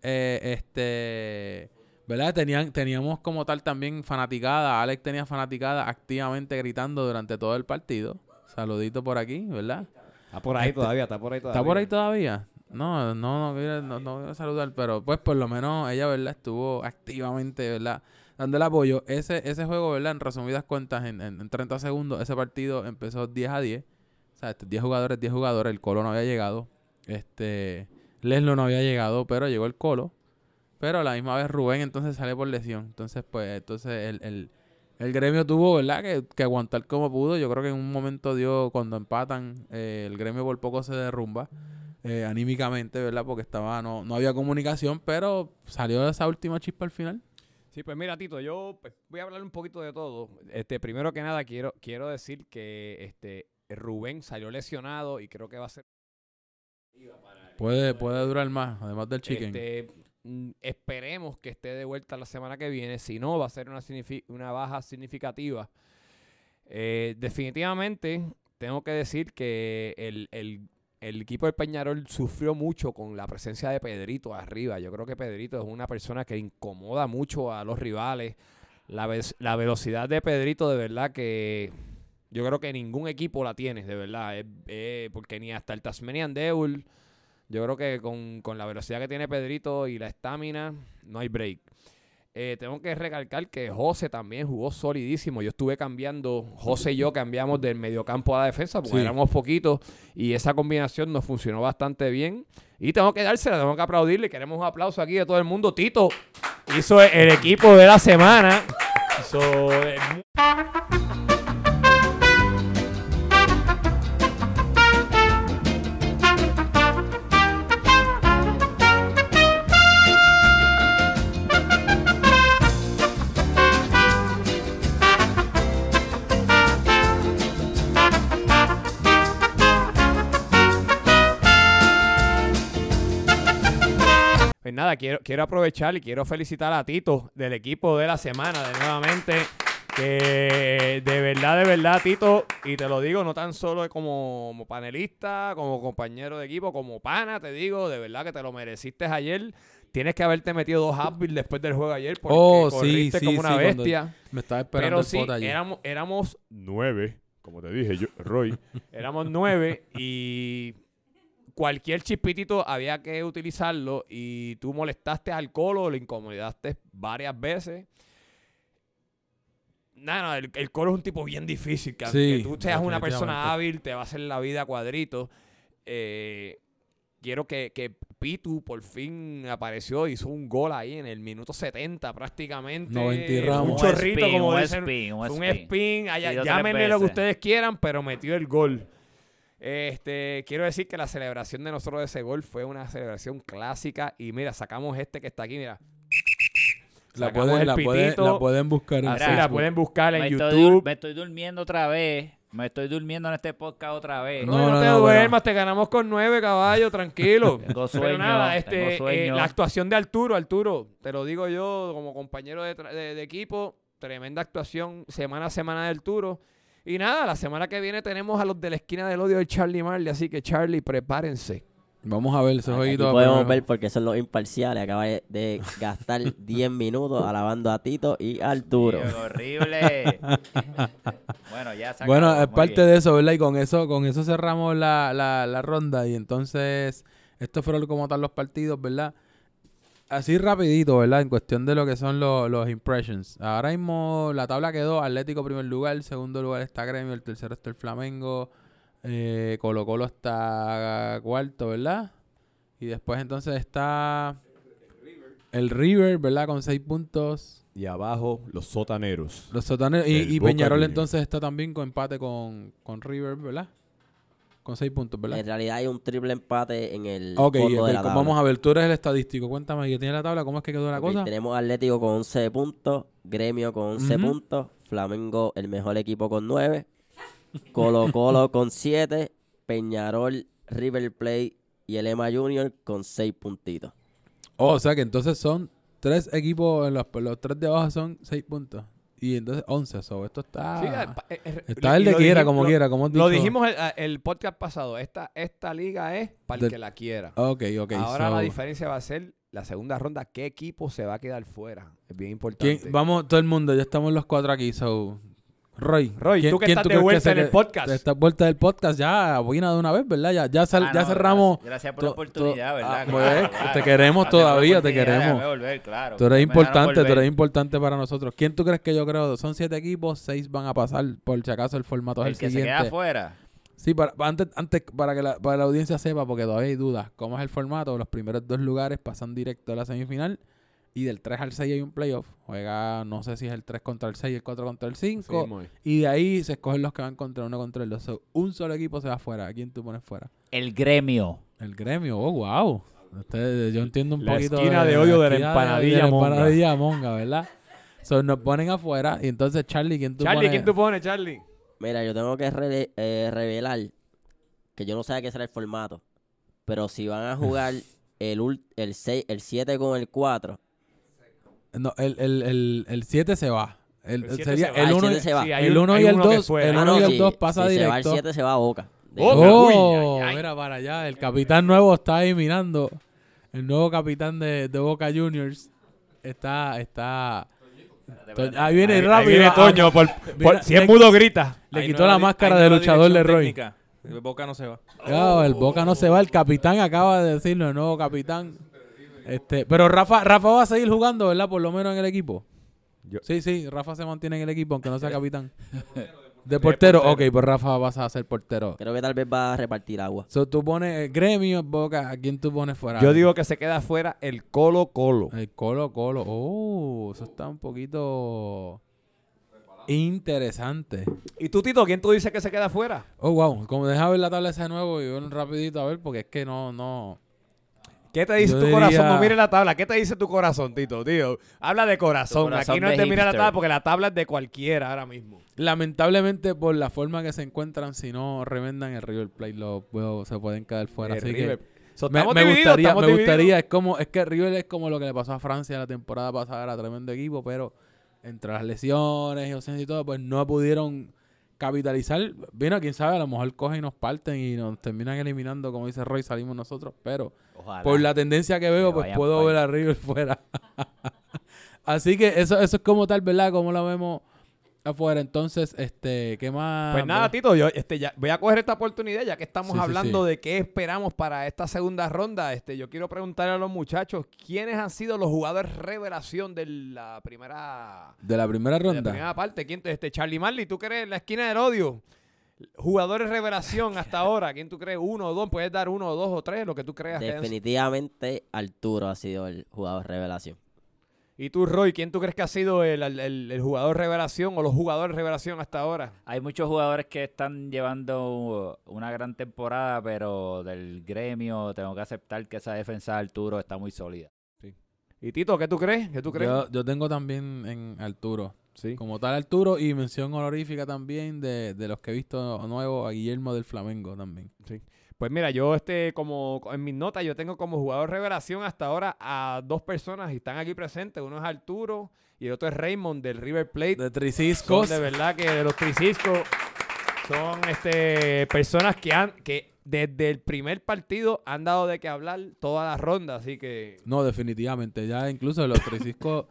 eh, este, ¿verdad? Tenían, teníamos como tal también fanaticada. Alex tenía fanaticada activamente gritando durante todo el partido. Saludito por aquí, ¿verdad? Está por ahí todavía, está por ahí todavía. ¿Está por ahí todavía? No, no, no, quiero- no, no a saludar, pero pues por lo menos ella, ¿verdad? Estuvo activamente, ¿verdad? Dando el apoyo. Ese, ese juego, ¿verdad? En resumidas cuentas, en, en, en 30 segundos, ese partido empezó 10 a 10. O sea, este, 10 jugadores, 10 jugadores. El Colo no había llegado. Este, Leslo no había llegado, pero llegó el Colo. Pero a la misma vez Rubén entonces sale por lesión. Entonces, pues, entonces el, el, el gremio tuvo, ¿verdad? Que, que aguantar como pudo. Yo creo que en un momento dio, cuando empatan, eh, el gremio por poco se derrumba eh, anímicamente, ¿verdad? Porque estaba, no, no había comunicación, pero salió esa última chispa al final. Sí, pues mira, Tito, yo pues, voy a hablar un poquito de todo. Este, primero que nada, quiero, quiero decir que este Rubén salió lesionado y creo que va a ser. Puede, puede durar más, además del chicken. Este, mm, esperemos que esté de vuelta la semana que viene. Si no, va a ser una, una baja significativa. Eh, definitivamente, tengo que decir que el, el- el equipo del Peñarol sufrió mucho con la presencia de Pedrito arriba. Yo creo que Pedrito es una persona que incomoda mucho a los rivales. La, la velocidad de Pedrito, de verdad que yo creo que ningún equipo la tiene, de verdad. Porque ni hasta el Tasmanian Devil. Yo creo que con, con la velocidad que tiene Pedrito y la estamina, no hay break. Eh, tengo que recalcar que José también jugó solidísimo. Yo estuve cambiando, José y yo cambiamos del mediocampo a la defensa porque Sí. éramos poquitos y esa combinación nos funcionó bastante bien. Y tengo que dársela, tengo que aplaudirle. Queremos un aplauso aquí de todo el mundo. Tito hizo el equipo de la semana. Hizo, eh, nada, quiero, quiero aprovechar y quiero felicitar a Tito del equipo de la semana de nuevamente. Que de verdad, de verdad, Tito, y te lo digo no tan solo como, como panelista, como compañero de equipo, como pana, te digo, de verdad que te lo mereciste ayer. Tienes que haberte metido dos Advil después del juego ayer porque Oh, corriste sí, como una sí, bestia. Me estaba esperando Pero el sí, éramos, éramos nueve, como te dije yo, Roy. [LAUGHS] éramos nueve y cualquier chispitito había que utilizarlo y tú molestaste al colo, lo incomodaste varias veces. Nada, no, el, el colo es un tipo bien difícil. Que Sí, tú seas una persona hábil, te va a hacer la vida a cuadritos. Eh, quiero que, que Pitu por fin apareció, hizo un gol ahí en el minuto 70 prácticamente. 90 y Un ramos. chorrito, spin, como un dicen. spin, un spin. spin. allá- llámenle lo que ustedes quieran, pero metió el gol. Este, quiero decir que la celebración de nosotros de ese gol fue una celebración clásica. Y mira, sacamos este que está aquí, mira. La pueden, el la, pueden, pitito. la pueden buscar en Así Mira, la pueden buscar en me, estoy, YouTube. dur- me estoy durmiendo otra vez. Me estoy durmiendo en este podcast otra vez. No, No, no, no, te no, duermas, te ganamos con nueve caballos, tranquilo. [LAUGHS] Tengo Pero sueño, nada, tengo este, eh, sueño. la actuación de Arturo, Arturo, te lo digo yo como compañero de, de- de equipo, tremenda actuación semana a semana de Arturo. Y nada, la semana que viene tenemos a los de la esquina del odio de Charlie Marley, así que Charlie, prepárense. Vamos a ver esos jueguitos. podemos ver porque son los imparciales. Acaba de- gastar [LAUGHS] 10 minutos alabando a Tito y a Arturo. Qué horrible. [LAUGHS] bueno, ya se Bueno, es parte bien. de eso, ¿verdad? Y con eso, con eso cerramos la, la, la ronda. Y entonces, estos fueron como tal los partidos, ¿verdad? Así rapidito, ¿verdad? En cuestión de lo que son los, los impressions. Ahora mismo la tabla quedó Atlético primer lugar, segundo lugar está Gremio, el tercero está el Flamengo, eh, Colo Colo está cuarto, ¿verdad? Y después entonces está el River, ¿verdad? Con seis puntos. Y abajo, los sotaneros. Los sotaneros. Y, y Peñarol entonces está también con empate con, con River, ¿verdad? Con seis puntos, ¿verdad? En realidad hay un triple empate en el Ok, fondo de la tabla. vamos a ver, tú eres el estadístico. Cuéntame, ¿qué tiene la tabla? ¿Cómo es que quedó la Ok, cosa? Tenemos Atlético con 11 puntos, Gremio con 11 Ujú. puntos, Flamengo el mejor equipo con 9, Colo Colo [LAUGHS] con 7, Peñarol, River Plate y el EMA Junior con 6 puntitos. Oh, o sea que entonces son tres equipos, en los, los tres de abajo son seis puntos. Y entonces once, so, esto está... Sí, eh, eh, eh, está el de quiera, dijimos- como lo- quiera, como Lo dijimos el, el podcast pasado, esta, esta liga es para el que la quiera. Ok, ok. Ahora so, la diferencia va a ser la segunda ronda, qué equipo se va a quedar fuera. Es bien ¿quién- importante. vamos, todo el mundo, ya estamos los cuatro aquí, so... Roy, Roy, ¿quién- tú que quién estás de vuelta se en el podcast. Estás vuelta del podcast ya, buena de una vez, ¿verdad? Ya, ya, sal- Ah, ya no, cerramos... Gracias, gracias por la oportunidad, ¿verdad? ah, Claro, pues, claro. te queremos la todavía, te queremos. volver, claro. Tú eres importante, tú eres importante para nosotros. ¿Quién tú crees que yo creo? Son siete equipos, seis van a pasar, por si acaso el formato es El el, que se siguiente. queda afuera. Sí, para, para- antes, antes para que la, para la audiencia sepa, porque todavía hay dudas, cómo es el formato. Los primeros dos lugares pasan directo a la semifinal y del 3 al 6 hay un playoff. Juega, no sé si es el 3 contra el 6 y el 4 contra el 5. Sí, y de ahí se escogen los que van contra uno contra el 2. So, un solo equipo se va fuera. ¿A quién tú pones fuera? El gremio. El gremio. Oh, wow. Ustedes, yo entiendo un La poquito esquina de odio de la empanadilla de la monga. empanadilla monga, ¿verdad? So, nos ponen afuera y entonces Charlie, ¿quién tú Charlie, pones? ¿quién tú pones, Charlie? Mira, yo tengo que rele- eh, revelar que yo no sé qué será el formato, pero si van a jugar [LAUGHS] el ul- el 6, el 7 con el 4, No, el, el, el, el 7 se va. El, El siete sería se va. el Ah, el 1 siete se va. Sí, el un- uno hay y el uno que 2 fue. el Ah, 1 no, y el si- 2 pasa si se va el directo. 7 se va a Boca. De- Boca. Oh, Uy, ay, ay. mira para allá, el capitán nuevo está ahí mirando. El nuevo capitán de, de Boca Juniors está está To- Ahí viene Ahí- ahí rápido. viene ah, Toño, por- mira, por- si es le- mudo, grita. Le Ahí quitó no la máscara ahí de luchador de Roy. técnica. El Boca no se va. Claro, el Boca no se va, el capitán acaba de decirlo, el nuevo capitán. Este, pero Rafa, Rafa va a seguir jugando, ¿verdad? Por lo menos en el equipo. Yo- Sí, sí, Rafa se mantiene en el equipo, aunque no sea [LAUGHS] capitán. De portero, ok, pues Rafa vas a ser portero. Creo que tal vez va a repartir agua. So, tú pones eh, gremio, Boca, ¿a quién tú pones fuera? Yo digo que se queda fuera el Colo Colo. El Colo Colo. Oh, eso está un poquito interesante. ¿Y tú, Tito, quién tú dices que se queda fuera? Oh, wow. Como deja ver la tabla esa de nuevo y ver un rapidito a ver, porque es que no, no. ¿Qué te dice Yo tu diría- corazón? No mire la tabla. ¿Qué te dice tu corazón, Tito? Tío, habla de corazón. Aquí no de mirar la tabla porque la tabla es de cualquiera ahora mismo. Lamentablemente, por la forma que se encuentran, si no revendan el River Plate, lo, puedo- se pueden quedar fuera. El Así River. que So, me, gustaría, me divididos. gustaría, es como, es que River es como lo que le pasó a Francia la temporada pasada, era tremendo equipo, pero entre las lesiones y ausencias y todo, pues no pudieron capitalizar. Bueno, quién sabe, a lo mejor cogen y nos parten y nos terminan eliminando, como dice Roy, salimos nosotros, pero Ojalá. por la tendencia que veo, Que pues puedo ver a River [LAUGHS] fuera. [LAUGHS] Así que eso, eso es como tal, ¿verdad? Como lo vemos afuera. Entonces, este, ¿qué más? Pues nada. Tito, yo este, ya, voy a coger esta oportunidad ya que estamos Sí, hablando sí. de qué esperamos para esta segunda ronda. Este, yo quiero preguntarle a los muchachos quiénes han sido los jugadores revelación de la primera, De la primera de la ronda. primera parte. ¿Quién, este, Charlie Marley, tú eres la esquina del odio. Jugadores revelación hasta ahora. ¿Quién tú crees? ¿Uno o dos? Puedes dar uno o dos o tres, lo que tú creas. Definitivamente Arturo ha sido el jugador revelación. Y tú, Roy, ¿quién tú crees que ha sido el, el- jugador revelación o los jugadores revelación hasta ahora? Hay muchos jugadores que están llevando una gran temporada, pero del gremio tengo que aceptar que esa defensa de Arturo está muy sólida. ¿Y Tito, qué tú crees? ¿Qué tú crees? Yo, yo tengo también en Arturo. Sí. Como tal Arturo y mención honorífica también de, de los que he visto nuevo a Guillermo del Flamengo también. Pues mira, yo este, como en mis notas, yo tengo como jugador revelación hasta ahora a dos personas y están aquí presentes. Uno es Arturo y el otro es Raymond del River Plate. De Son Triciscos. de verdad que de los triciscos son este personas que han que desde el primer partido han dado de qué hablar toda la ronda, así que No, definitivamente. Ya incluso los Triciscos.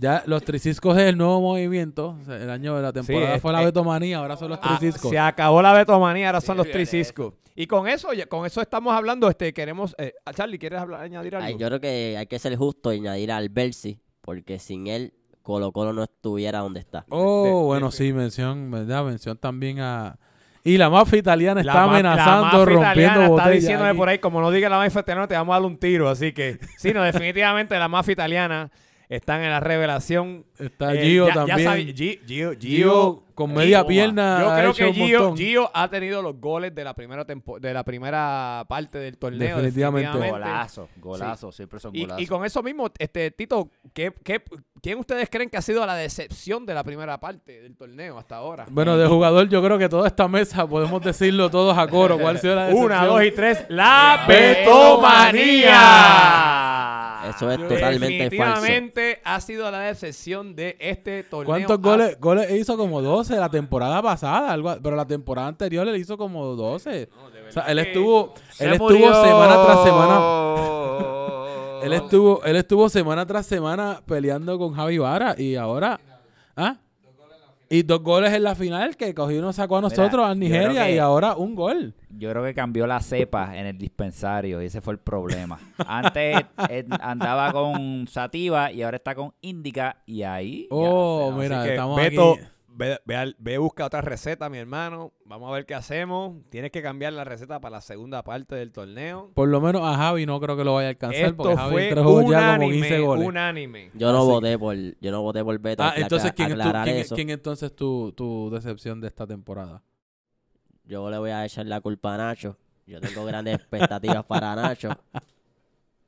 Ya los Triciscos es el nuevo movimiento. O sea, el año de la temporada es- fue la Betomanía, ahora son los Ah, Triciscos. se acabó la betomanía, ahora son los triciscos. Y con eso, con eso estamos hablando, este queremos eh, Charlie, ¿quieres hablar, añadir algo? Ay, yo creo que hay que ser justo y añadir al Bercy, porque sin él Colo Colo no estuviera donde está. Oh, de- bueno, de- sí, mención, ¿verdad? Mención también a... Y la mafia italiana La está ma- la amenazando, mafia rompiendo italiana está botellas diciéndome aquí. por ahí, como no diga la mafia italiana, te vamos a dar un tiro. Así que, sí, no, definitivamente la mafia italiana están en la revelación. Está Eh, Gio ya- ya también. Gi- Gio, Gio, Gio con media pierna Yo ha creo hecho que Gio. Gio ha tenido los goles de la primera tempo- de la primera parte del torneo. Definitivamente. Golazo, golazo, siempre son Y, golazos. y con eso mismo, este Tito, ¿qué, qué, quién ustedes creen que ha sido la decepción de la primera parte del torneo hasta ahora? Bueno, de jugador yo creo que toda esta mesa podemos decirlo todos a coro. ¿Cuál ha sido la decepción? Una, dos y tres. ¡La Betomanía! Eso es totalmente falso. Definitivamente ha sido la decepción de este torneo. ¿Cuántos Ah, goles? Goles hizo como 12 la temporada pasada, algo, pero la temporada anterior él hizo como 12. o sea, él estuvo, Se él estuvo semana tras semana. [LAUGHS] Él estuvo, él estuvo semana tras semana peleando con Javi Vara y ahora, ¿ah? Y dos goles en la final que cogió nos sacó a nosotros, a Nigeria, que- y ahora un gol. Yo creo que cambió la cepa en el dispensario y ese fue el problema. [LAUGHS] Antes eh, andaba con Sativa y ahora está con Indica y ahí... Oh, mira, Así que, estamos Beto, aquí. Ve, ve ve, busca otra receta, mi hermano. Vamos a ver qué hacemos. Tienes que cambiar la receta para la segunda parte del torneo. Por lo menos a Javi no creo que lo vaya a alcanzar porque Esto Javi fue juegos ya como unánime, 15 goles. unánime. Yo no Así- voté por, yo no voté por Beto. Ah, entonces, ¿quién, eso. quién entonces tu, tu decepción de esta temporada? Yo le voy a echar la culpa a Nacho. Yo tengo grandes expectativas para Nacho. [LAUGHS]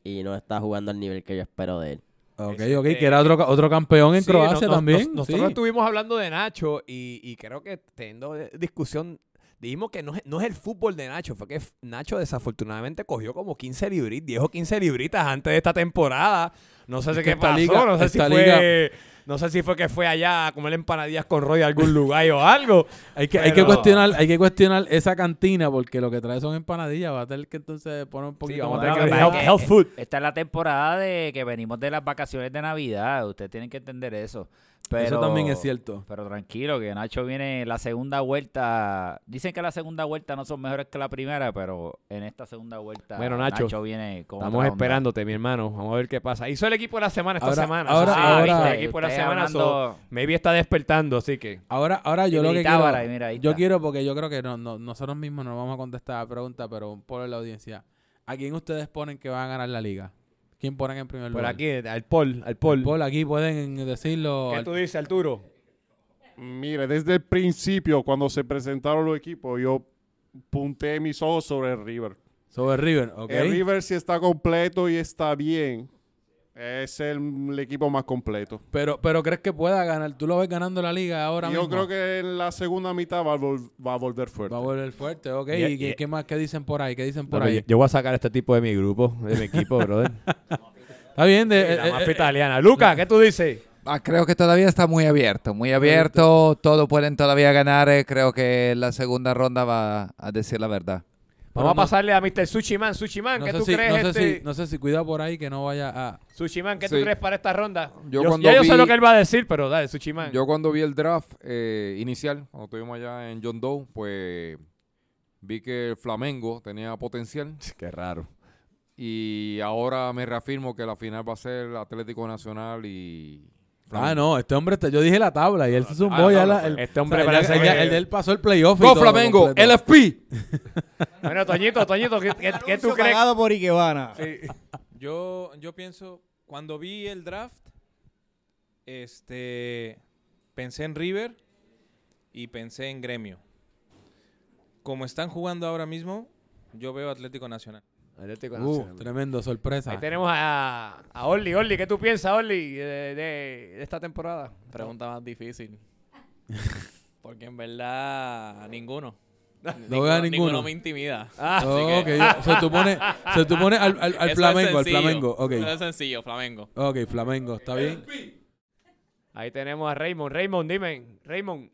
Y no está jugando al nivel que yo espero de él. Ok, Este- ok, que era otro, otro campeón en Sí, Croacia no- también. nos- nosotros sí. estuvimos hablando de Nacho y, y creo que teniendo eh, discusión, dijimos que no es, no es el fútbol de Nacho, fue que Nacho desafortunadamente cogió como 15 libritas, 10 o 15 libritas antes de esta temporada. No sé Es si que qué pasó, liga- no sé si fue... No sé si fue que fue allá a comer empanadillas con Roy a algún lugar o algo. Hay que, hay que Pero- cuestionar, hay que cuestionar esa cantina porque lo que trae son empanadillas. Va a tener que entonces poner un poquito más. que pero health- health food. Esta es la temporada de que venimos de las vacaciones de Navidad. Ustedes tienen que entender eso. Pero, Eso también es cierto. Pero tranquilo, que Nacho viene la segunda vuelta. Dicen que la segunda vuelta no son mejores que la primera, pero en esta segunda vuelta Bueno, Nacho, viene con Estamos esperándote, mi hermano. Vamos a ver qué pasa. Hizo el equipo de la semana esta Ahora- semana. ahora- sí, ahora- el equipo de la semana. so, maybe está despertando, así que... Ahora, ahora yo Y lo que quiero, mira, ahí yo está. quiero porque yo creo que no, no- nosotros mismos no vamos a contestar la pregunta, pero por la audiencia. ¿A quién ustedes ponen que va a ganar la liga? ¿Quién ponen en primer Por lugar? aquí, al Paul, al Paul. Paul, aquí pueden decirlo. ¿Qué al- tú dices, Arturo? Mire, desde el principio, cuando se presentaron los equipos, yo punté mis ojos sobre el River. Sobre River, ¿ok? El River si está completo y está bien, es el, el equipo más completo. Pero, pero crees que pueda ganar. ¿Tú lo ves ganando la liga ahora yo mismo? creo que en la segunda mitad va a, vol- va a volver fuerte. Va a volver fuerte, ok. Y- ¿Y, qué- más? ¿Qué dicen por ahí? ¿Qué dicen por No, ahí? yo, yo voy a sacar a este tipo de mi grupo, de mi equipo, [LAUGHS] brother. Está bien. De, la eh, mafia eh, italiana. Lucas, ¿qué tú dices? Ah, creo que todavía está muy abierto, muy abierto. Todos pueden todavía ganar. eh, Creo que la segunda ronda va a decir la verdad. Vamos a pasarle a Mr. Sushiman. Sushiman, no ¿qué sé tú si, crees? no, sé este? si, no sé si cuidado por ahí que no vaya a... Sushiman, ¿qué tú crees para esta ronda? Yo Yo, cuando ya yo sé vi- lo que él va a decir, pero dale, Sushiman. Yo cuando vi el draft eh, inicial, cuando estuvimos allá en John Doe, pues vi que el Flamengo tenía potencial [LAUGHS] Qué raro. y ahora me reafirmo que la final va a ser Atlético Nacional y Ah, no, este hombre, está- yo dije la tabla y él se zumbó Ah, ya no, la, el, este hombre o sea, parece ya- que- el de él pasó el playoff y Go todo Flamengo, completo. LFP. [LAUGHS] Bueno, Toñito, Toñito, ¿qué, qué- qué tú crees? pagado por Ikebana. Yo, yo pienso, cuando vi el draft, este, pensé en River y pensé en Gremio. Como están jugando ahora mismo, yo veo Atlético Nacional. Uh, tremendo, sorpresa. Ahí tenemos a, a Orly. Orly, ¿qué tú piensas, Orly, de, de- de esta temporada? Pregunta más difícil. [LAUGHS] Porque en verdad, ninguno. No veo a ninguno. me intimida. Ah, Así Oh, que- ok, se tú pones, se tú pones al, al, al Flamengo, al sencillo. Flamengo. Ok, Eso es sencillo, Flamengo. ok, Flamengo, ¿está bien? Ahí tenemos a Raymond. Raymond, dime. Raymond.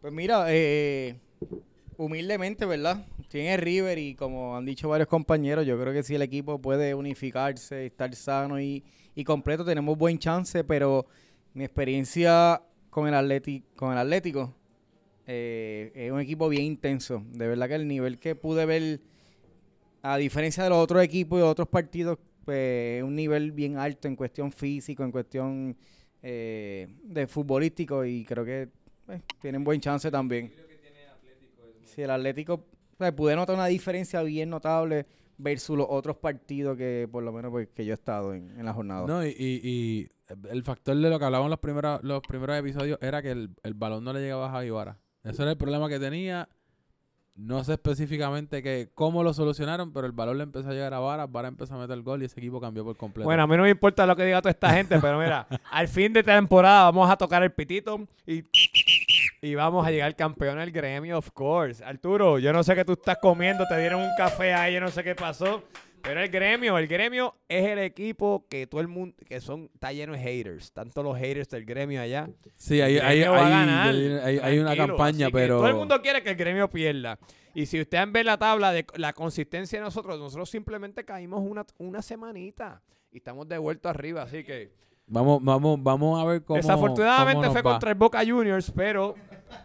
Pues mira, eh, humildemente, ¿verdad? Tiene River y como han dicho varios compañeros, yo creo que si el equipo puede unificarse, estar sano y, y completo, tenemos buen chance, pero mi experiencia con el, Atleti, con el Atlético eh, es un equipo bien intenso. De verdad que el nivel que pude ver, a diferencia de los otros equipos y otros partidos, pues es un nivel bien alto en cuestión físico, en cuestión eh, de futbolístico y creo que eh, tienen buen chance también. Si el Atlético o sea, pude notar una diferencia bien notable versus los otros partidos que por lo menos pues, que yo he estado en, en la jornada. No, y, y, el factor de lo que hablábamos en los primeros, los primeros episodios era que el, el balón no le llegaba a Javi Vara. Ese era el problema que tenía. No sé específicamente que, cómo lo solucionaron, pero el balón le empezó a llegar a Vara, Vara empezó a meter el gol y ese equipo cambió por completo. Bueno, a mí no me importa lo que diga toda esta gente, pero mira, [LAUGHS] al fin de temporada vamos a tocar el pitito y, y vamos a llegar campeón del gremio, of course. Arturo, yo no sé qué tú estás comiendo, te dieron un café ahí, yo no sé qué pasó. Pero el gremio, el gremio es el equipo que todo el mundo, que son, está lleno de haters. Tanto los haters del gremio allá. sí, hay, hay, hay- hay- una campaña, Así pero... Todo el mundo quiere que el gremio pierda. Y si ustedes ven la tabla de la consistencia de nosotros, nosotros simplemente caímos una, una semanita y estamos de vuelta arriba. Así que Vamos, vamos, vamos a ver cómo. desafortunadamente cómo nos fue va. contra el Boca Juniors, pero,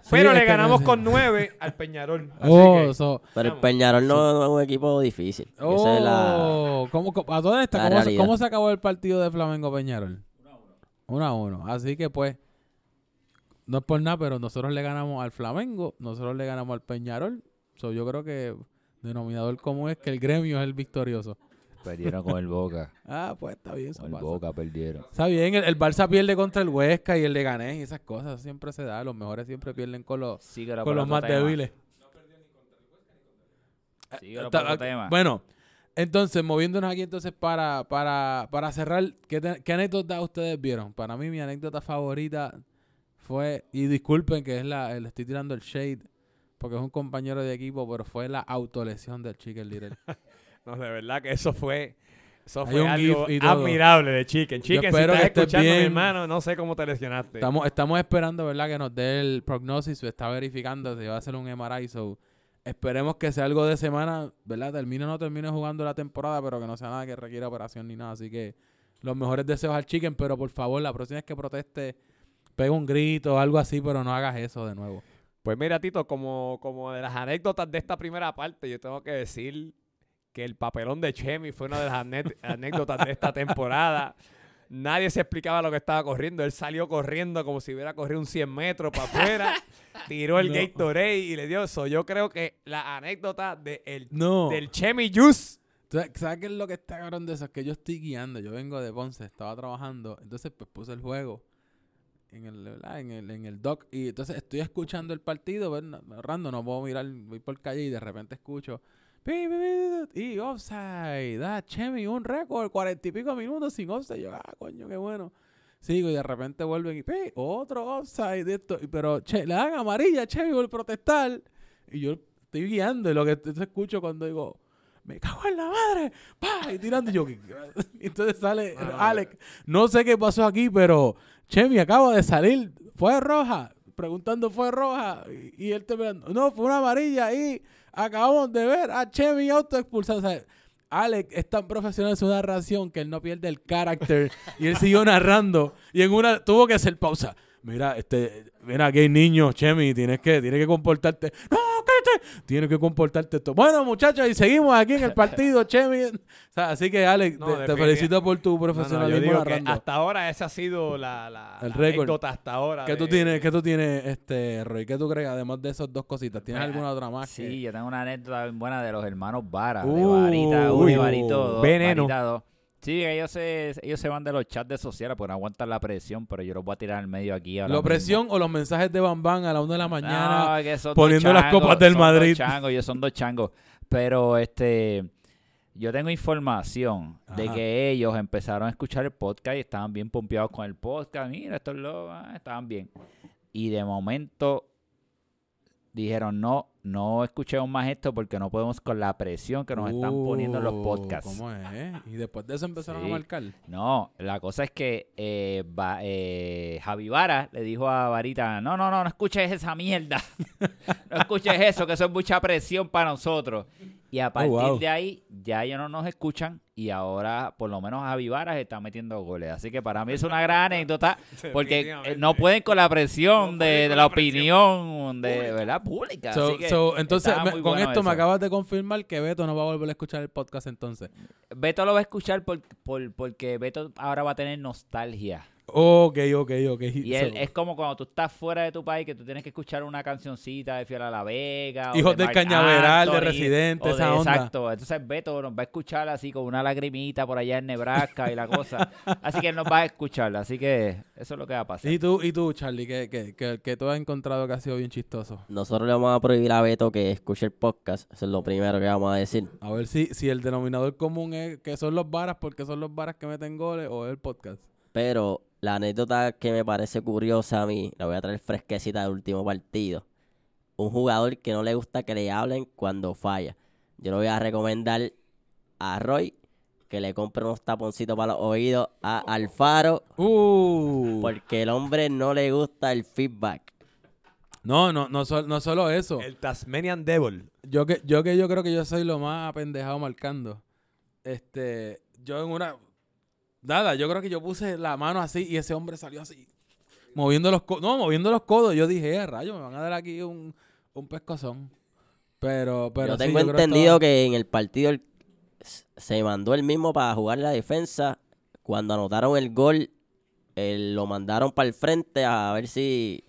pero le que ganamos con nueve al Peñarol. [LAUGHS] Así Oh, que, so- Pero el Vamos. Peñarol no, no es un equipo difícil. Esa es la... oh, ¿cómo, cómo- a toda esta, la ¿cómo, se, realidad. cómo se acabó el partido de Flamengo Peñarol? 1 a 1. Así que pues, no es por nada, pero nosotros le ganamos al Flamengo, nosotros le ganamos al Peñarol. So, yo creo que denominador común es que el gremio es el victorioso. Perdieron con el Boca. [LAUGHS] Ah, pues está bien, Con el pasa. Boca perdieron. Está bien, el, el Barça pierde contra el Huesca y el Leganés y esas cosas siempre se da. Los mejores siempre pierden con los, Síguelo con los más tema. débiles. Síguelo Está- por otro tema. Bueno, entonces, moviéndonos aquí entonces para, para, para cerrar, ¿qué, te- qué anécdota ustedes vieron? Para mí mi anécdota favorita fue, y disculpen que es la, le estoy tirando el shade, porque es un compañero de equipo, pero fue la autolesión del Chicken Little. [LAUGHS] no, de verdad que eso fue, eso Hay fue un algo admirable de Chicken. Chicken, si espero estás que escuchando, mi bien. hermano, no sé cómo te lesionaste. Estamos, estamos esperando, ¿verdad? Que nos dé el prognosis, está verificando, se va a hacer un MRI, so esperemos que sea algo de semana, ¿verdad? Termine o no termine jugando la temporada, pero que no sea nada que requiera operación ni nada, así que los mejores deseos al Chicken, pero por favor, la próxima vez que proteste, pega un grito o algo así, pero no hagas eso de nuevo. Pues mira, Tito, como, como de las anécdotas de esta primera parte, yo tengo que decir que el papelón de Chemi fue una de las [LAUGHS] anécdotas de esta temporada. Nadie se explicaba lo que estaba corriendo. Él salió corriendo como si hubiera corrido un 100 metros para afuera. [LAUGHS] tiró el No. Gatorade y le dio eso. Yo creo que la anécdota de el- No. del Chemi Juice ¿Tú ¿Sabes qué es lo que está cabrón de eso? Es que yo estoy guiando. Yo vengo de Ponce, estaba trabajando. Entonces, pues puse el juego en el, ¿verdad? En el, en el dock. Y entonces estoy escuchando el partido, no- random, no puedo mirar, voy por calle y de repente escucho. "Pi, pi, pi, Y offside, da Chemi, un récord, cuarenta y pico minutos sin offside. Yo, ah, coño, qué bueno. Sigo y de repente vuelven y pi, otro offside de esto. Pero che, le dan amarilla a Chemi por protestar. Y yo estoy guiando y lo que escucho cuando digo, me cago en la madre, pa, y tirando. Y yo, [LAUGHS] entonces sale Alex, no sé qué pasó aquí, pero Chemi acaba de salir, fue roja, preguntando fue roja, y, y él te no, fue una amarilla y acabamos de ver a Chemi auto expulsado, o sea, Alex es tan profesional en su narración que él no pierde el carácter y él siguió narrando y en una tuvo que hacer pausa. Mira, este, mira, aquí hay niños, Chemi, tienes que, tienes que comportarte. No, cállate. Tienes que comportarte esto. Bueno, muchachos, y seguimos aquí en el partido, [LAUGHS] Chemi. O sea, así que, Alex, No, te- felicito por tu No, no, profesionalismo hasta ahora esa ha sido la, la, El la récord. anécdota hasta ahora. ¿Qué tú tienes, qué tú tienes, este, Roy? ¿Qué tú crees, además de esas dos cositas? ¿Tienes alguna otra más? Sí, que- yo tengo una anécdota bien buena de los hermanos Vara, de Uh, Varita 1 y uy, Varito 2. veneno. Varita 2. Sí, ellos se, ellos se van de los chats de sociales porque no aguantan la presión, pero yo los voy a tirar al medio aquí. ahora ¿La mismo. presión o los mensajes de Bambán a la una de la mañana? No, que son dos poniendo las copas del son Madrid. Dos changos, ellos son dos changos. Pero este, yo tengo información de que ellos empezaron a escuchar el podcast y estaban bien pompeados con el podcast. Mira, estos locos, ah, estaban bien. Y de momento dijeron, no, no escuchemos más esto porque no podemos con la presión que nos están poniendo en los Uh, podcasts. ¿Cómo es? Y después de eso empezaron Sí. a marcar. No, la cosa es que eh, Va- eh, Javi Vara le dijo a Varita, no, no, no, no escuches esa mierda. [LAUGHS] no escuches eso, que eso es mucha presión para nosotros. Y a partir wow. de ahí, ya ellos no nos escuchan y ahora, por lo menos, Javi Vara se está metiendo goles. Así que para mí es una gran anécdota [LAUGHS] porque eh, no pueden con la presión de, de la, opinión de verdad pública. So- Así que so, entonces, me- con bueno esto me acabas de confirmar que Beto no va a volver a escuchar el podcast entonces. Beto lo va a escuchar por, por- porque Beto ahora va a tener nostalgia. Ok, ok, ok. Y él, So, es como cuando tú estás fuera de tu país que tú tienes que escuchar una cancioncita de Fiel a la Vega. o Hijos de del Cañaveral, de Residente, de- esa onda. Exacto. Entonces Beto nos va a escuchar así con una lagrimita por allá en Nebraska y la cosa. Así que él nos va a escuchar. Así que eso es lo que va a pasar. ¿Y tú, y tú Charlie, que, que, que, que tú has encontrado que ha sido bien chistoso? Nosotros le vamos a prohibir a Beto que escuche el podcast. Eso es lo primero que vamos a decir. A ver si, si el denominador común es que son los varas porque son los varas que meten goles o es el podcast. Pero la anécdota que me parece curiosa a mí, la voy a traer fresquecita del último partido. Un jugador que no le gusta que le hablen cuando falla. Yo le voy a recomendar a Roy que le compre unos taponcitos para los oídos a Alfaro Uh. porque el hombre no le gusta el feedback. No, no, no, sol- no solo eso. El Tasmanian Devil. Yo que, yo que yo creo que yo soy lo más apendejado marcando. Este, yo en una nada, yo creo que yo puse la mano así y ese hombre salió así. Moviendo los codos. No, moviendo los codos. Yo dije, eh, rayo, me van a dar aquí un, un pescozón. Pero, pero Yo sí, tengo entendido todo- que en el partido el- se mandó el mismo para jugar la defensa. Cuando anotaron el gol, eh, lo mandaron para el frente a ver si,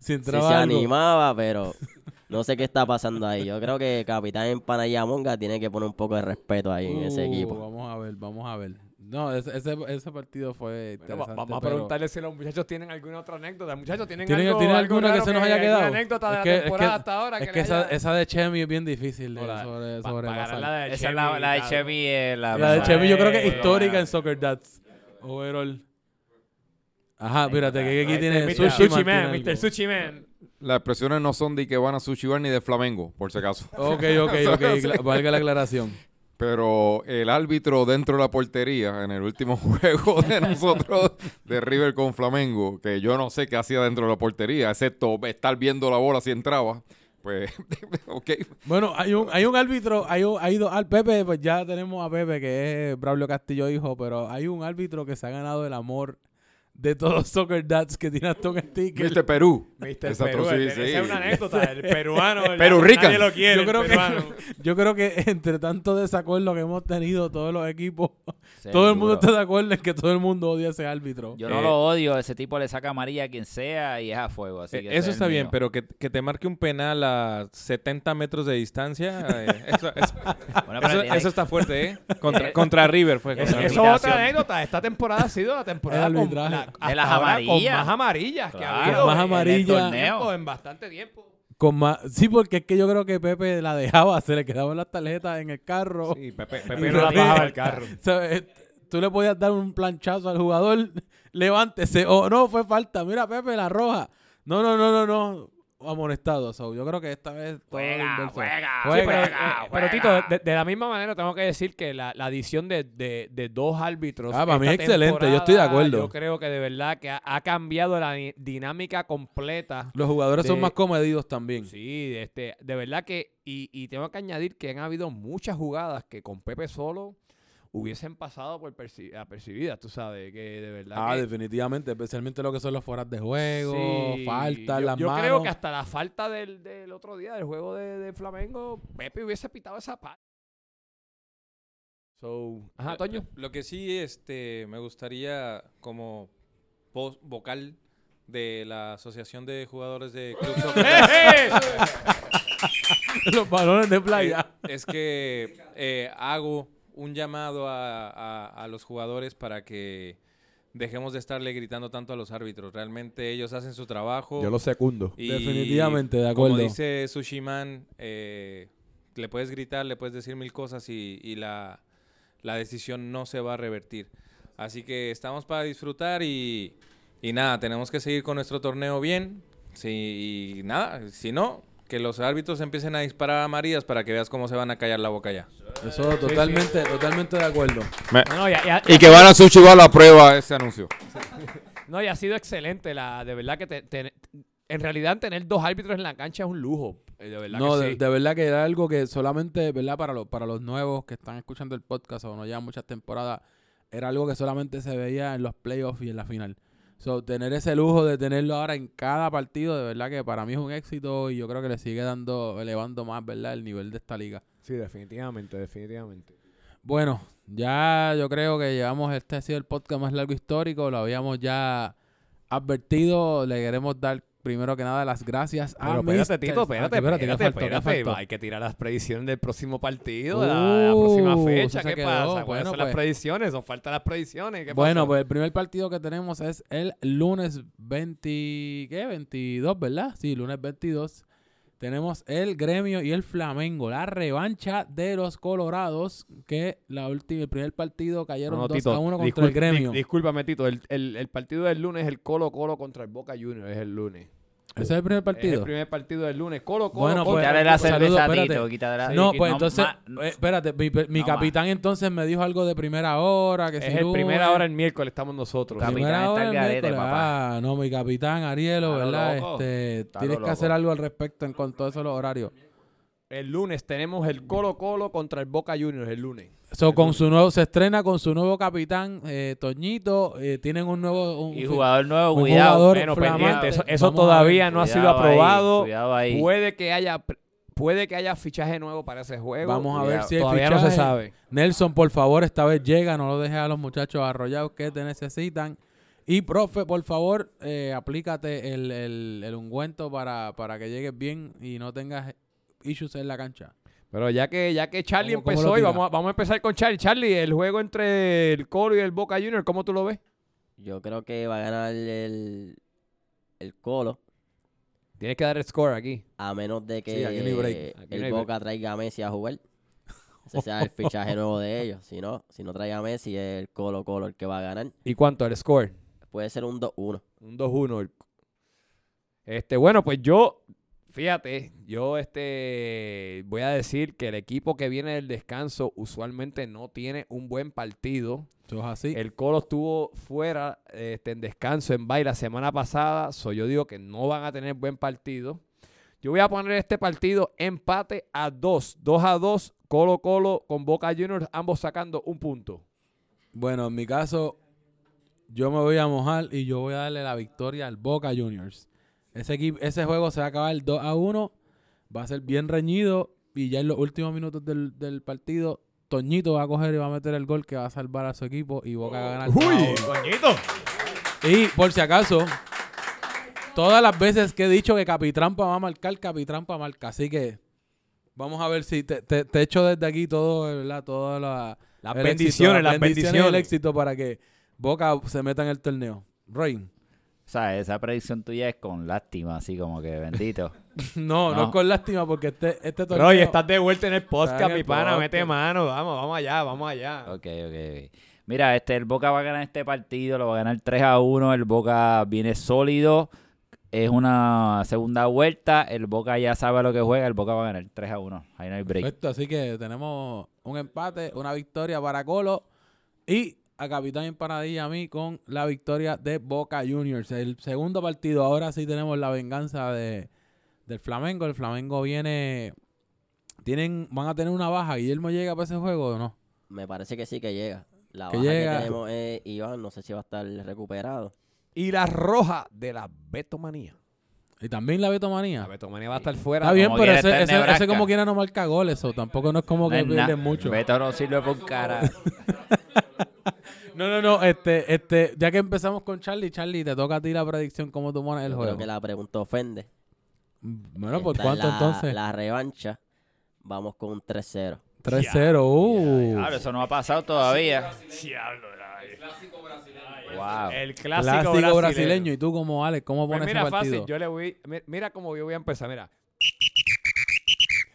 si si se animaba, pero [LAUGHS] no sé qué está pasando ahí. Yo creo que Capitán Empanayamonga tiene que poner un poco de respeto ahí en ese Uh, equipo. Vamos a ver, vamos a ver. No, ese, ese, ese partido fue Bueno, va- interesante. vamos a pero- preguntarle si los muchachos tienen alguna otra anécdota. Muchachos, ¿tienen, ¿Tienen, algo, ¿tienen algo alguna que se nos haya quedado? anécdota de Es la que- es temporada que- hasta ahora? Es que que esa, haya- esa de Chemi es bien difícil de la- sobre, la de Esa es la, la de Chevy, Chevy. eh, la, La de Chemi yo creo que es histórica en Soccer Dads. Overall. Ajá, fíjate que aquí tiene Mr. Sushi Man. Mr. Sushi Man. Las expresiones no son de que van a Sushi Bar ni de Flamengo, por si acaso. Ok, ok, [LAUGHS] ok. Valga la aclaración. Pero el árbitro dentro de la portería en el último [LAUGHS] juego de nosotros de River con Flamengo, que yo no sé qué hacía dentro de la portería, excepto estar viendo la bola si entraba. Pues, [LAUGHS] ok. Bueno, hay un, hay un árbitro, hay, un, hay dos, al Pepe, pues ya tenemos a Pepe, que es Braulio Castillo hijo, pero hay un árbitro que se ha ganado el amor de todos los Soccer Dads que tiene Aston Sticker. Mr. Perú. Mr. Perú, sí, el- sí. esa es una anécdota. El peruano. el- Perú Rican. Nadie lo quiere. Yo creo, que, [LAUGHS] yo creo que entre tanto desacuerdo que hemos tenido todos los equipos, todo el mundo está de acuerdo en que todo el mundo odia a ese árbitro. Yo no Eh, lo odio, ese tipo le saca amarilla a quien sea y es a fuego. Así Eh, que Eso es está bien, mío. pero que, que te marque un penal a 70 metros de distancia, eh, eso, eso- [LAUGHS] Bueno, pero eso- tiene- eso está fuerte, ¿eh? [LAUGHS] Contra, contra River fue. Eso, contra eso es otra anécdota. Esta temporada ha sido la temporada con, la- De las ahora con amarillas. más amarillas que ha habido más en- amarillas. en el torneo. tiempo, en bastante tiempo. Con más, sí, porque es que yo creo que Pepe la dejaba, se le quedaban las tarjetas en el carro. Sí, Pepe, Pepe no la bajaba el carro. [LAUGHS] ¿sabes? Tú le podías dar un planchazo al jugador, levántese, o no, fue falta, mira Pepe, la roja. No, no, no, no, no, amonestado. So, yo creo que esta vez todo Juega, inverso. juega, Sí, pero, Juega. eh, pero, Tito, de, de la misma manera tengo que decir que la, la adición de, de- de dos árbitros. Ah, para mí es excelente, yo estoy de acuerdo. Yo creo que de verdad que ha, ha cambiado la di- dinámica completa. Los jugadores son más comedidos también. Sí, este, de verdad que, y, y tengo que añadir que han habido muchas jugadas que con Pepe solo hubiesen pasado por perci- apercibidas, tú sabes, que de verdad Ah, que- definitivamente, especialmente lo que son los fueras de juego, Sí, faltas, yo, las yo manos. creo que hasta la falta del, del otro día del juego de, de Flamengo, Pepe hubiese pitado esa parte. So, ajá, Toño. Lo que sí este, me gustaría como voz vocal de la Asociación de Jugadores de Club [LAUGHS] Soccer [LAUGHS] los balones de playa. eh, es que eh, hago un llamado a, a- a los jugadores para que dejemos de estarle gritando tanto a los árbitros. Realmente ellos hacen su trabajo. lo secundo. y Definitivamente, de acuerdo. Como dice Sushiman, eh, le puedes gritar, le puedes decir mil cosas y, y la, la decisión no se va a revertir. Así que estamos para disfrutar y, y nada, tenemos que seguir con nuestro torneo bien. Sí, y nada, si no, que los árbitros empiecen a disparar a Marías para que veas cómo se van a callar la boca ya. Eso totalmente, totalmente de acuerdo. No, y, que van a Suchibar la prueba ese anuncio. [LAUGHS] no, y ha sido excelente. La, de verdad que te- te- en realidad tener dos árbitros en la cancha es un lujo. eh, De verdad No, que de, sí. de verdad que era algo que solamente, ¿verdad? Para, los para los nuevos que están escuchando el podcast o no llevan muchas temporadas, era algo que solamente se veía en los playoffs y en la final. So, tener ese lujo de tenerlo ahora en cada partido, de verdad que para mí es un éxito y yo creo que le sigue dando, elevando más, ¿verdad? El nivel de esta liga. Sí, definitivamente, definitivamente. Bueno, ya yo creo que llevamos, este ha sido el podcast más largo histórico, lo habíamos ya advertido, le queremos dar primero que nada las gracias a Pero espérate. Tito, espérate, espérate, ¿qué faltó? ¿Qué espérate. faltó? Hay que tirar las predicciones del próximo partido, de la, próxima Uh, fecha. ¿Qué quedó. pasa? Bueno, ¿Cuáles son las pues. predicciones? Nos faltan las predicciones. ¿Qué Bueno, pasó? pues el primer partido que tenemos es el lunes 20, ¿qué? 22, ¿verdad? Sí, lunes 22. Tenemos el Gremio y el Flamengo, la revancha de los Colorados, que la última, el primer partido cayeron No, no, 2 Tito, a 1 contra el Gremio. di- discúlpame, Tito. El, el- el partido del lunes es el Colo Colo contra el Boca Juniors. Es el lunes. Ese es el primer Es partido. el primer partido del lunes. Colo Colo Bueno, pues, Quítale la cerveza a. Tito, quítale la- no, pues no entonces, ma- espérate, mi, mi No capitán entonces me dijo algo de primera hora, que Es si el lunes, primera hora el miércoles estamos nosotros. Capitán primera está hora el garete, miércoles. papá. Ah, no, mi capitán Arielo, ¿verdad? Este, tienes que hacer algo al respecto en cuanto a eso los horarios. El lunes tenemos el Colo Colo contra el Boca Juniors. El lunes. So, con su nuevo, se estrena con su nuevo capitán, eh, Toñito. eh, tienen un nuevo. un- Y jugador nuevo, un cuidado. jugador Bueno, flamante. pendiente. Eso, todavía ver. no ha sido ahí, aprobado. ahí. Puede que haya puede que haya fichaje nuevo para ese juego. Vamos a ver si hay todavía no se fichaje. sabe. Nelson, por favor, esta vez llega. No lo dejes a los muchachos arrollados que te necesitan. Y, profe, por favor, eh, aplícate el, el, el ungüento para, para que llegues bien y no tengas issues en la cancha. Pero ya que ya que Charlie ¿Cómo- cómo empezó lo y vamos a, vamos a empezar con Charlie. Charlie, el juego entre el Colo y el Boca Juniors, ¿cómo tú lo ves? Yo creo que va a ganar el, el Colo, Tienes que dar el score aquí. a menos de que Sí, aquí no hay break. Aquí no hay el Boca traiga a Messi a jugar. Ese sea el [LAUGHS] fichaje nuevo de ellos. Si no, si no trae a Messi, es el Colo Colo el que va a ganar. ¿Y cuánto el score? Puede ser un 2-1. Un 2-1. el- Este, bueno, pues yo, fíjate, yo este voy a decir que el equipo que viene del descanso usualmente no tiene un buen partido. Eso es así. El Colo estuvo fuera este, en descanso en Bay la semana pasada. So yo digo que no van a tener buen partido. Yo voy a poner este partido empate a 2. 2 a 2. Colo Colo con Boca Juniors, ambos sacando un punto. Bueno, en mi caso, yo me voy a mojar y yo voy a darle la victoria al Boca Juniors. Ese, equipo, ese juego se va a acabar 2 a 1. Va a ser bien reñido. Y ya en los últimos minutos del, del partido, Toñito va a coger y va a meter el gol que va a salvar a su equipo. Y Boca va a ganar. 2 a 1. coñito! Y por si acaso, todas las veces que he dicho que Capitrampa va a marcar, Capitrampa marca. Así que vamos a ver si te, te, te echo desde aquí todo, ¿verdad? Todas las bendiciones, éxito, las bendiciones. y el éxito para que Boca se meta en el torneo. Rain. O sea, esa predicción tuya es con lástima, así como que bendito. [LAUGHS] No, no, No. es con lástima porque este, este torneo... Roy, estás de vuelta en el podcast, en el mi pana. podcast. Mete mano. Vamos, vamos allá, vamos allá. ok, ok, ok. Mira, este, el Boca va a ganar este partido, lo va a ganar 3 a 1. El Boca viene sólido. Es una segunda vuelta. El Boca ya sabe a lo que juega. El Boca va a ganar 3 a 1. Ahí no hay break. Perfecto, así que tenemos un empate, una victoria para Colo y a Capitán Empanadilla a mí con la victoria de Boca Juniors. El segundo partido, ahora sí tenemos la venganza de, del Flamengo. El Flamengo viene, tienen, van a tener una baja. ¿Guillermo llega para ese juego o no? Me parece que sí que llega. La Que baja llega. que tenemos es Iván, no sé si va a estar recuperado. Y la roja de la Betomanía. Y también la La Betomanía. Betomanía va a estar fuera. Está bien, como pero ese, ese, ese como quiera no marca goles, o tampoco no es como No que pierde mucho. Beto no sirve por un cara. [LAUGHS] [LAUGHS] No, no, no, este, este, ya que empezamos con Charlie, Charlie, te toca a ti la predicción, cómo tú pones el Yo juego. creo que la pregunta ofende. Bueno, ¿por Esta es cuánto la- entonces? La revancha. Vamos con un 3-0. 3-0, uh. Claro, eso no ha pasado todavía. Wow. El Clásico, clásico, brasileño. ¿Y tú como Alex, cómo Pues pones mira, ese partido? fácil, yo le voy, mi- mira cómo yo voy a empezar, mira.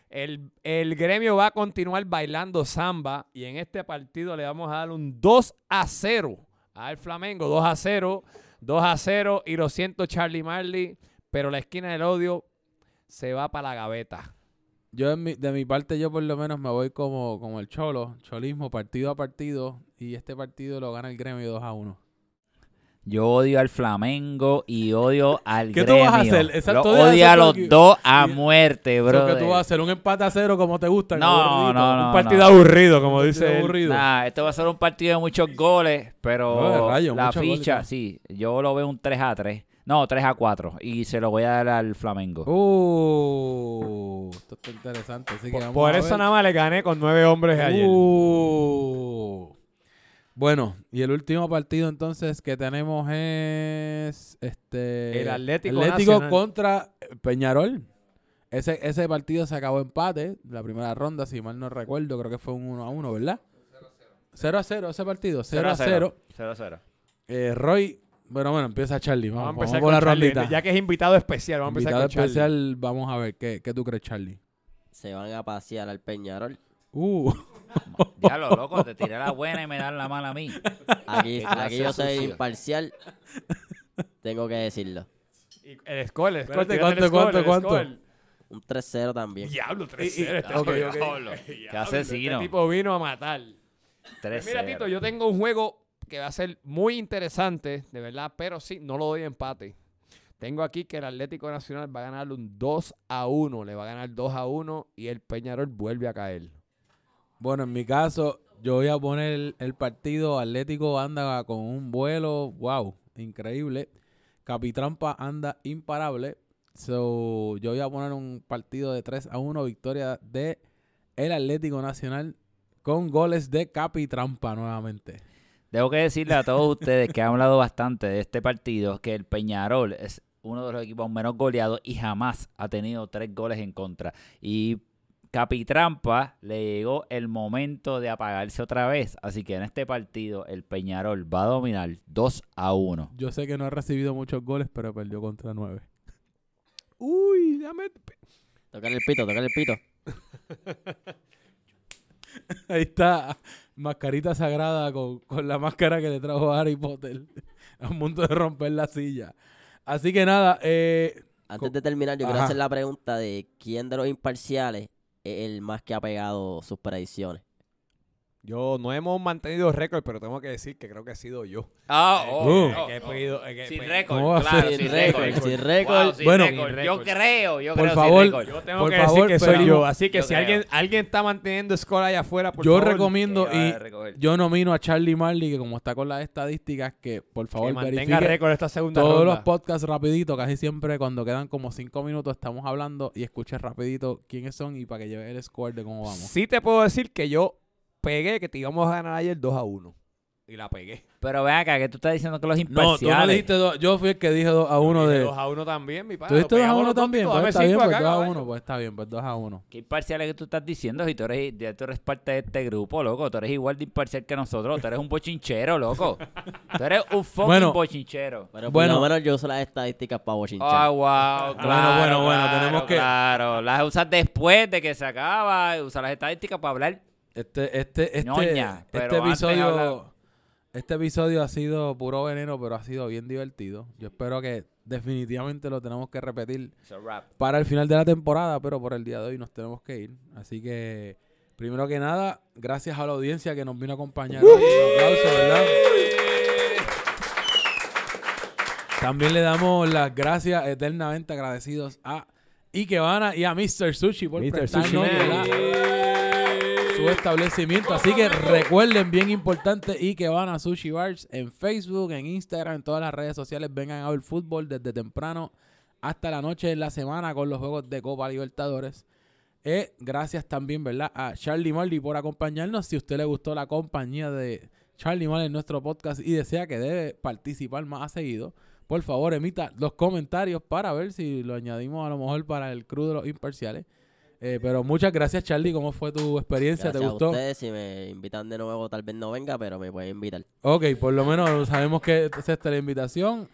El, el gremio va a continuar bailando samba y en este partido le vamos a dar un 2 a 0 al Flamengo, 2 a 0, 2 a 0 y lo siento Charlie Marley, pero la esquina del odio se va para la gaveta. Yo en mi- de mi parte, yo por lo menos me voy como, como el cholo, cholismo, partido a partido, y este partido lo gana el gremio 2 a 1. Yo odio al Flamengo y odio al ¿Qué tú gremio. vas a hacer? Exacto, Lo odio a los dos a muerte, Bro, que tú vas a hacer un empate a cero como te gusta. No, no, no. un partido no. aburrido, como dice él. aburrido. Nah, esto va a ser un partido de muchos goles, pero No, de rayos, la goles, ficha, sí, yo lo veo un 3 a 3. No, 3 a 4 y se lo voy a dar al Flamengo. Uh, esto está interesante. Así que Por, vamos por a eso ver. nada más le gané con nueve hombres ayer. Uh. Bueno, y el último partido entonces que tenemos es este El Atlético Nacional. contra Peñarol. Ese, ese partido se acabó empate, la primera ronda, si mal no recuerdo, creo que fue un 1 a 1, ¿verdad? 0 a 0 ese partido, 0 a 0. 0 a 0. Eh, Roy, bueno, bueno, empieza Charlie. Vamos, Vamos a vamos empezar con, la Charlie, rondita. Ya que es invitado especial, vamos a empezar Invitado con Charlie. especial, vamos a ver, ¿qué, ¿qué tú crees, Charlie? Se van a pasear al Peñarol. Uh, [LAUGHS] Ya lo loco, te tiré la buena y me dan la mala a mí. Aquí, aquí yo soy imparcial. Tengo que decirlo. Y el score, el score, Espérate, ¿cuánto, el score, cuánto, el cuánto? score. Un 3-0 también. Diablo, 3 Y- y- 0 este ok, tipo, ok. [LAUGHS] diablo. Qué asesino. Este tipo vino a matar. 3 Pues Mira, Tito, yo tengo un juego que va a ser muy interesante, de verdad, pero sí, no lo doy empate. Tengo aquí que el Atlético Nacional va a ganar un 2 a 1. Le va a ganar 2 a 1 y el Peñarol vuelve a caer. Bueno, en mi caso, yo voy a poner el, partido Atlético anda con un vuelo, wow, increíble. Capitrampa anda imparable. So, yo voy a poner un partido de 3 a 1, victoria de el Atlético Nacional con goles de Capitrampa nuevamente. Tengo que decirle a todos ustedes que han hablado bastante de este partido que el Peñarol es uno de los equipos menos goleados y jamás ha tenido tres goles en contra. Y Capitrampa le llegó el momento de apagarse otra vez. Así que en este partido el Peñarol va a dominar 2 a 1. Yo sé que no ha recibido muchos goles, pero perdió contra 9. Uy, dame. Tocar el pito, tocar el pito. [LAUGHS] Ahí está, mascarita sagrada con, con la máscara que le trajo Harry Potter. [LAUGHS] A punto de romper la silla. Así que nada, eh, Antes de terminar, yo quiero hacer la pregunta de quién de los imparciales el más que ha pegado sus predicciones. Yo no hemos mantenido récord, pero tengo que decir que creo que he sido yo. Ah, oh, El que he pedido- el que- Sin récord, ¿Cómo va a claro, ser? sin Sin récord. récord, sin récord. Wow, sin Bueno, récord. Yo creo, yo por creo favor, sin récord. Yo tengo Por que favor, decir que soy yo. Así que Yo si creo. alguien, alguien está manteniendo score allá afuera, por yo favor, recomiendo Que y yo nomino a Charlie Marley, que como está con las estadísticas, que por que favor mantenga verifique récord esta segunda todos ronda. los podcasts rapidito, casi siempre cuando quedan como cinco minutos estamos hablando y escuche rapidito quiénes son y para que lleve el score de cómo vamos. Sí te puedo decir que yo pegué que te íbamos a ganar ayer 2 a 1. Y la pegué. Pero ve acá, que tú estás diciendo que los No, tú imparciales. no dijiste dos, yo fui el que dije dos a uno de... 2 a 1 también, mi padre. ¿Tú dijiste dos a uno también? Pues está bien, pues dos a uno, pues está bien, pues dos a uno. ¿Qué imparciales que tú estás diciendo? Si tú eres, ya tú eres parte de este grupo, loco. Tú eres igual de imparcial que nosotros. Tú eres un bochinchero, loco. Tú eres un fucking Bueno. bochinchero. Pero Bueno. menos yo uso las estadísticas para bochinchar. Ah, wow. Bueno, claro, bueno, bueno, claro, tenemos que- Claro, las usas después de que se acaba. Usas las estadísticas para hablar. Este, este, este, Ñoña, este episodio, este episodio ha sido puro veneno, pero ha sido bien divertido. Yo espero que definitivamente lo tenemos que repetir para el final de la temporada, pero por el día de hoy nos tenemos que ir. Así que, primero que nada, gracias a la audiencia que nos vino a acompañar. Un aplauso, ¿verdad? También le damos las gracias eternamente agradecidos a Ikebana y a Mr. Sushi por Mr. prestarnos, Sushi. Su establecimiento. Así que recuerden, bien importante, y que van a Sushi Bars en Facebook, en Instagram, en todas las redes sociales. Vengan a ver fútbol desde temprano hasta la noche de la semana con los juegos de Copa Libertadores. Eh, gracias también, ¿verdad? A Charlie Marley por acompañarnos. Si a usted le gustó la compañía de Charlie Marley en nuestro podcast y desea que debe participar más a seguido, por favor emita los comentarios para ver si lo añadimos a lo mejor para el crew de los imparciales. Eh, pero muchas gracias, Charlie. ¿Cómo fue tu experiencia? Gracias ¿Te a gustó? ustedes. Si me invitan de nuevo, tal vez no venga, pero me pueden invitar. Ok, por lo menos sabemos que es esta la invitación.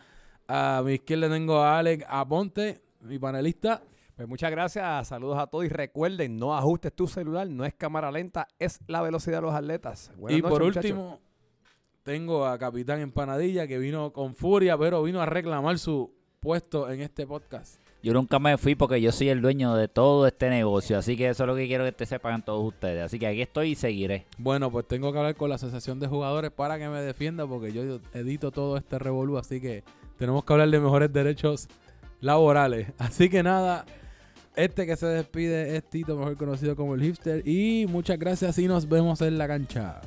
A mi izquierda tengo a Alex Aponte, mi panelista. Pues muchas gracias, saludos a todos y recuerden, no ajustes tu celular, no es cámara lenta, es la velocidad de los atletas. Buenas y noches, por muchachos. último, tengo a Capitán Empanadilla que vino con furia, pero vino a reclamar su puesto en este podcast. Yo nunca me fui porque yo soy el dueño de todo este negocio, así que eso es lo que quiero que te sepan todos ustedes. Así que aquí estoy y seguiré. Bueno, pues tengo que hablar con la Asociación de Jugadores para que me defienda porque yo edito todo este revolú, así que tenemos que hablar de mejores derechos laborales. [LAUGHS] Así que nada, este que se despide es Tito, mejor conocido como el hipster. Y muchas gracias y nos vemos en la cancha.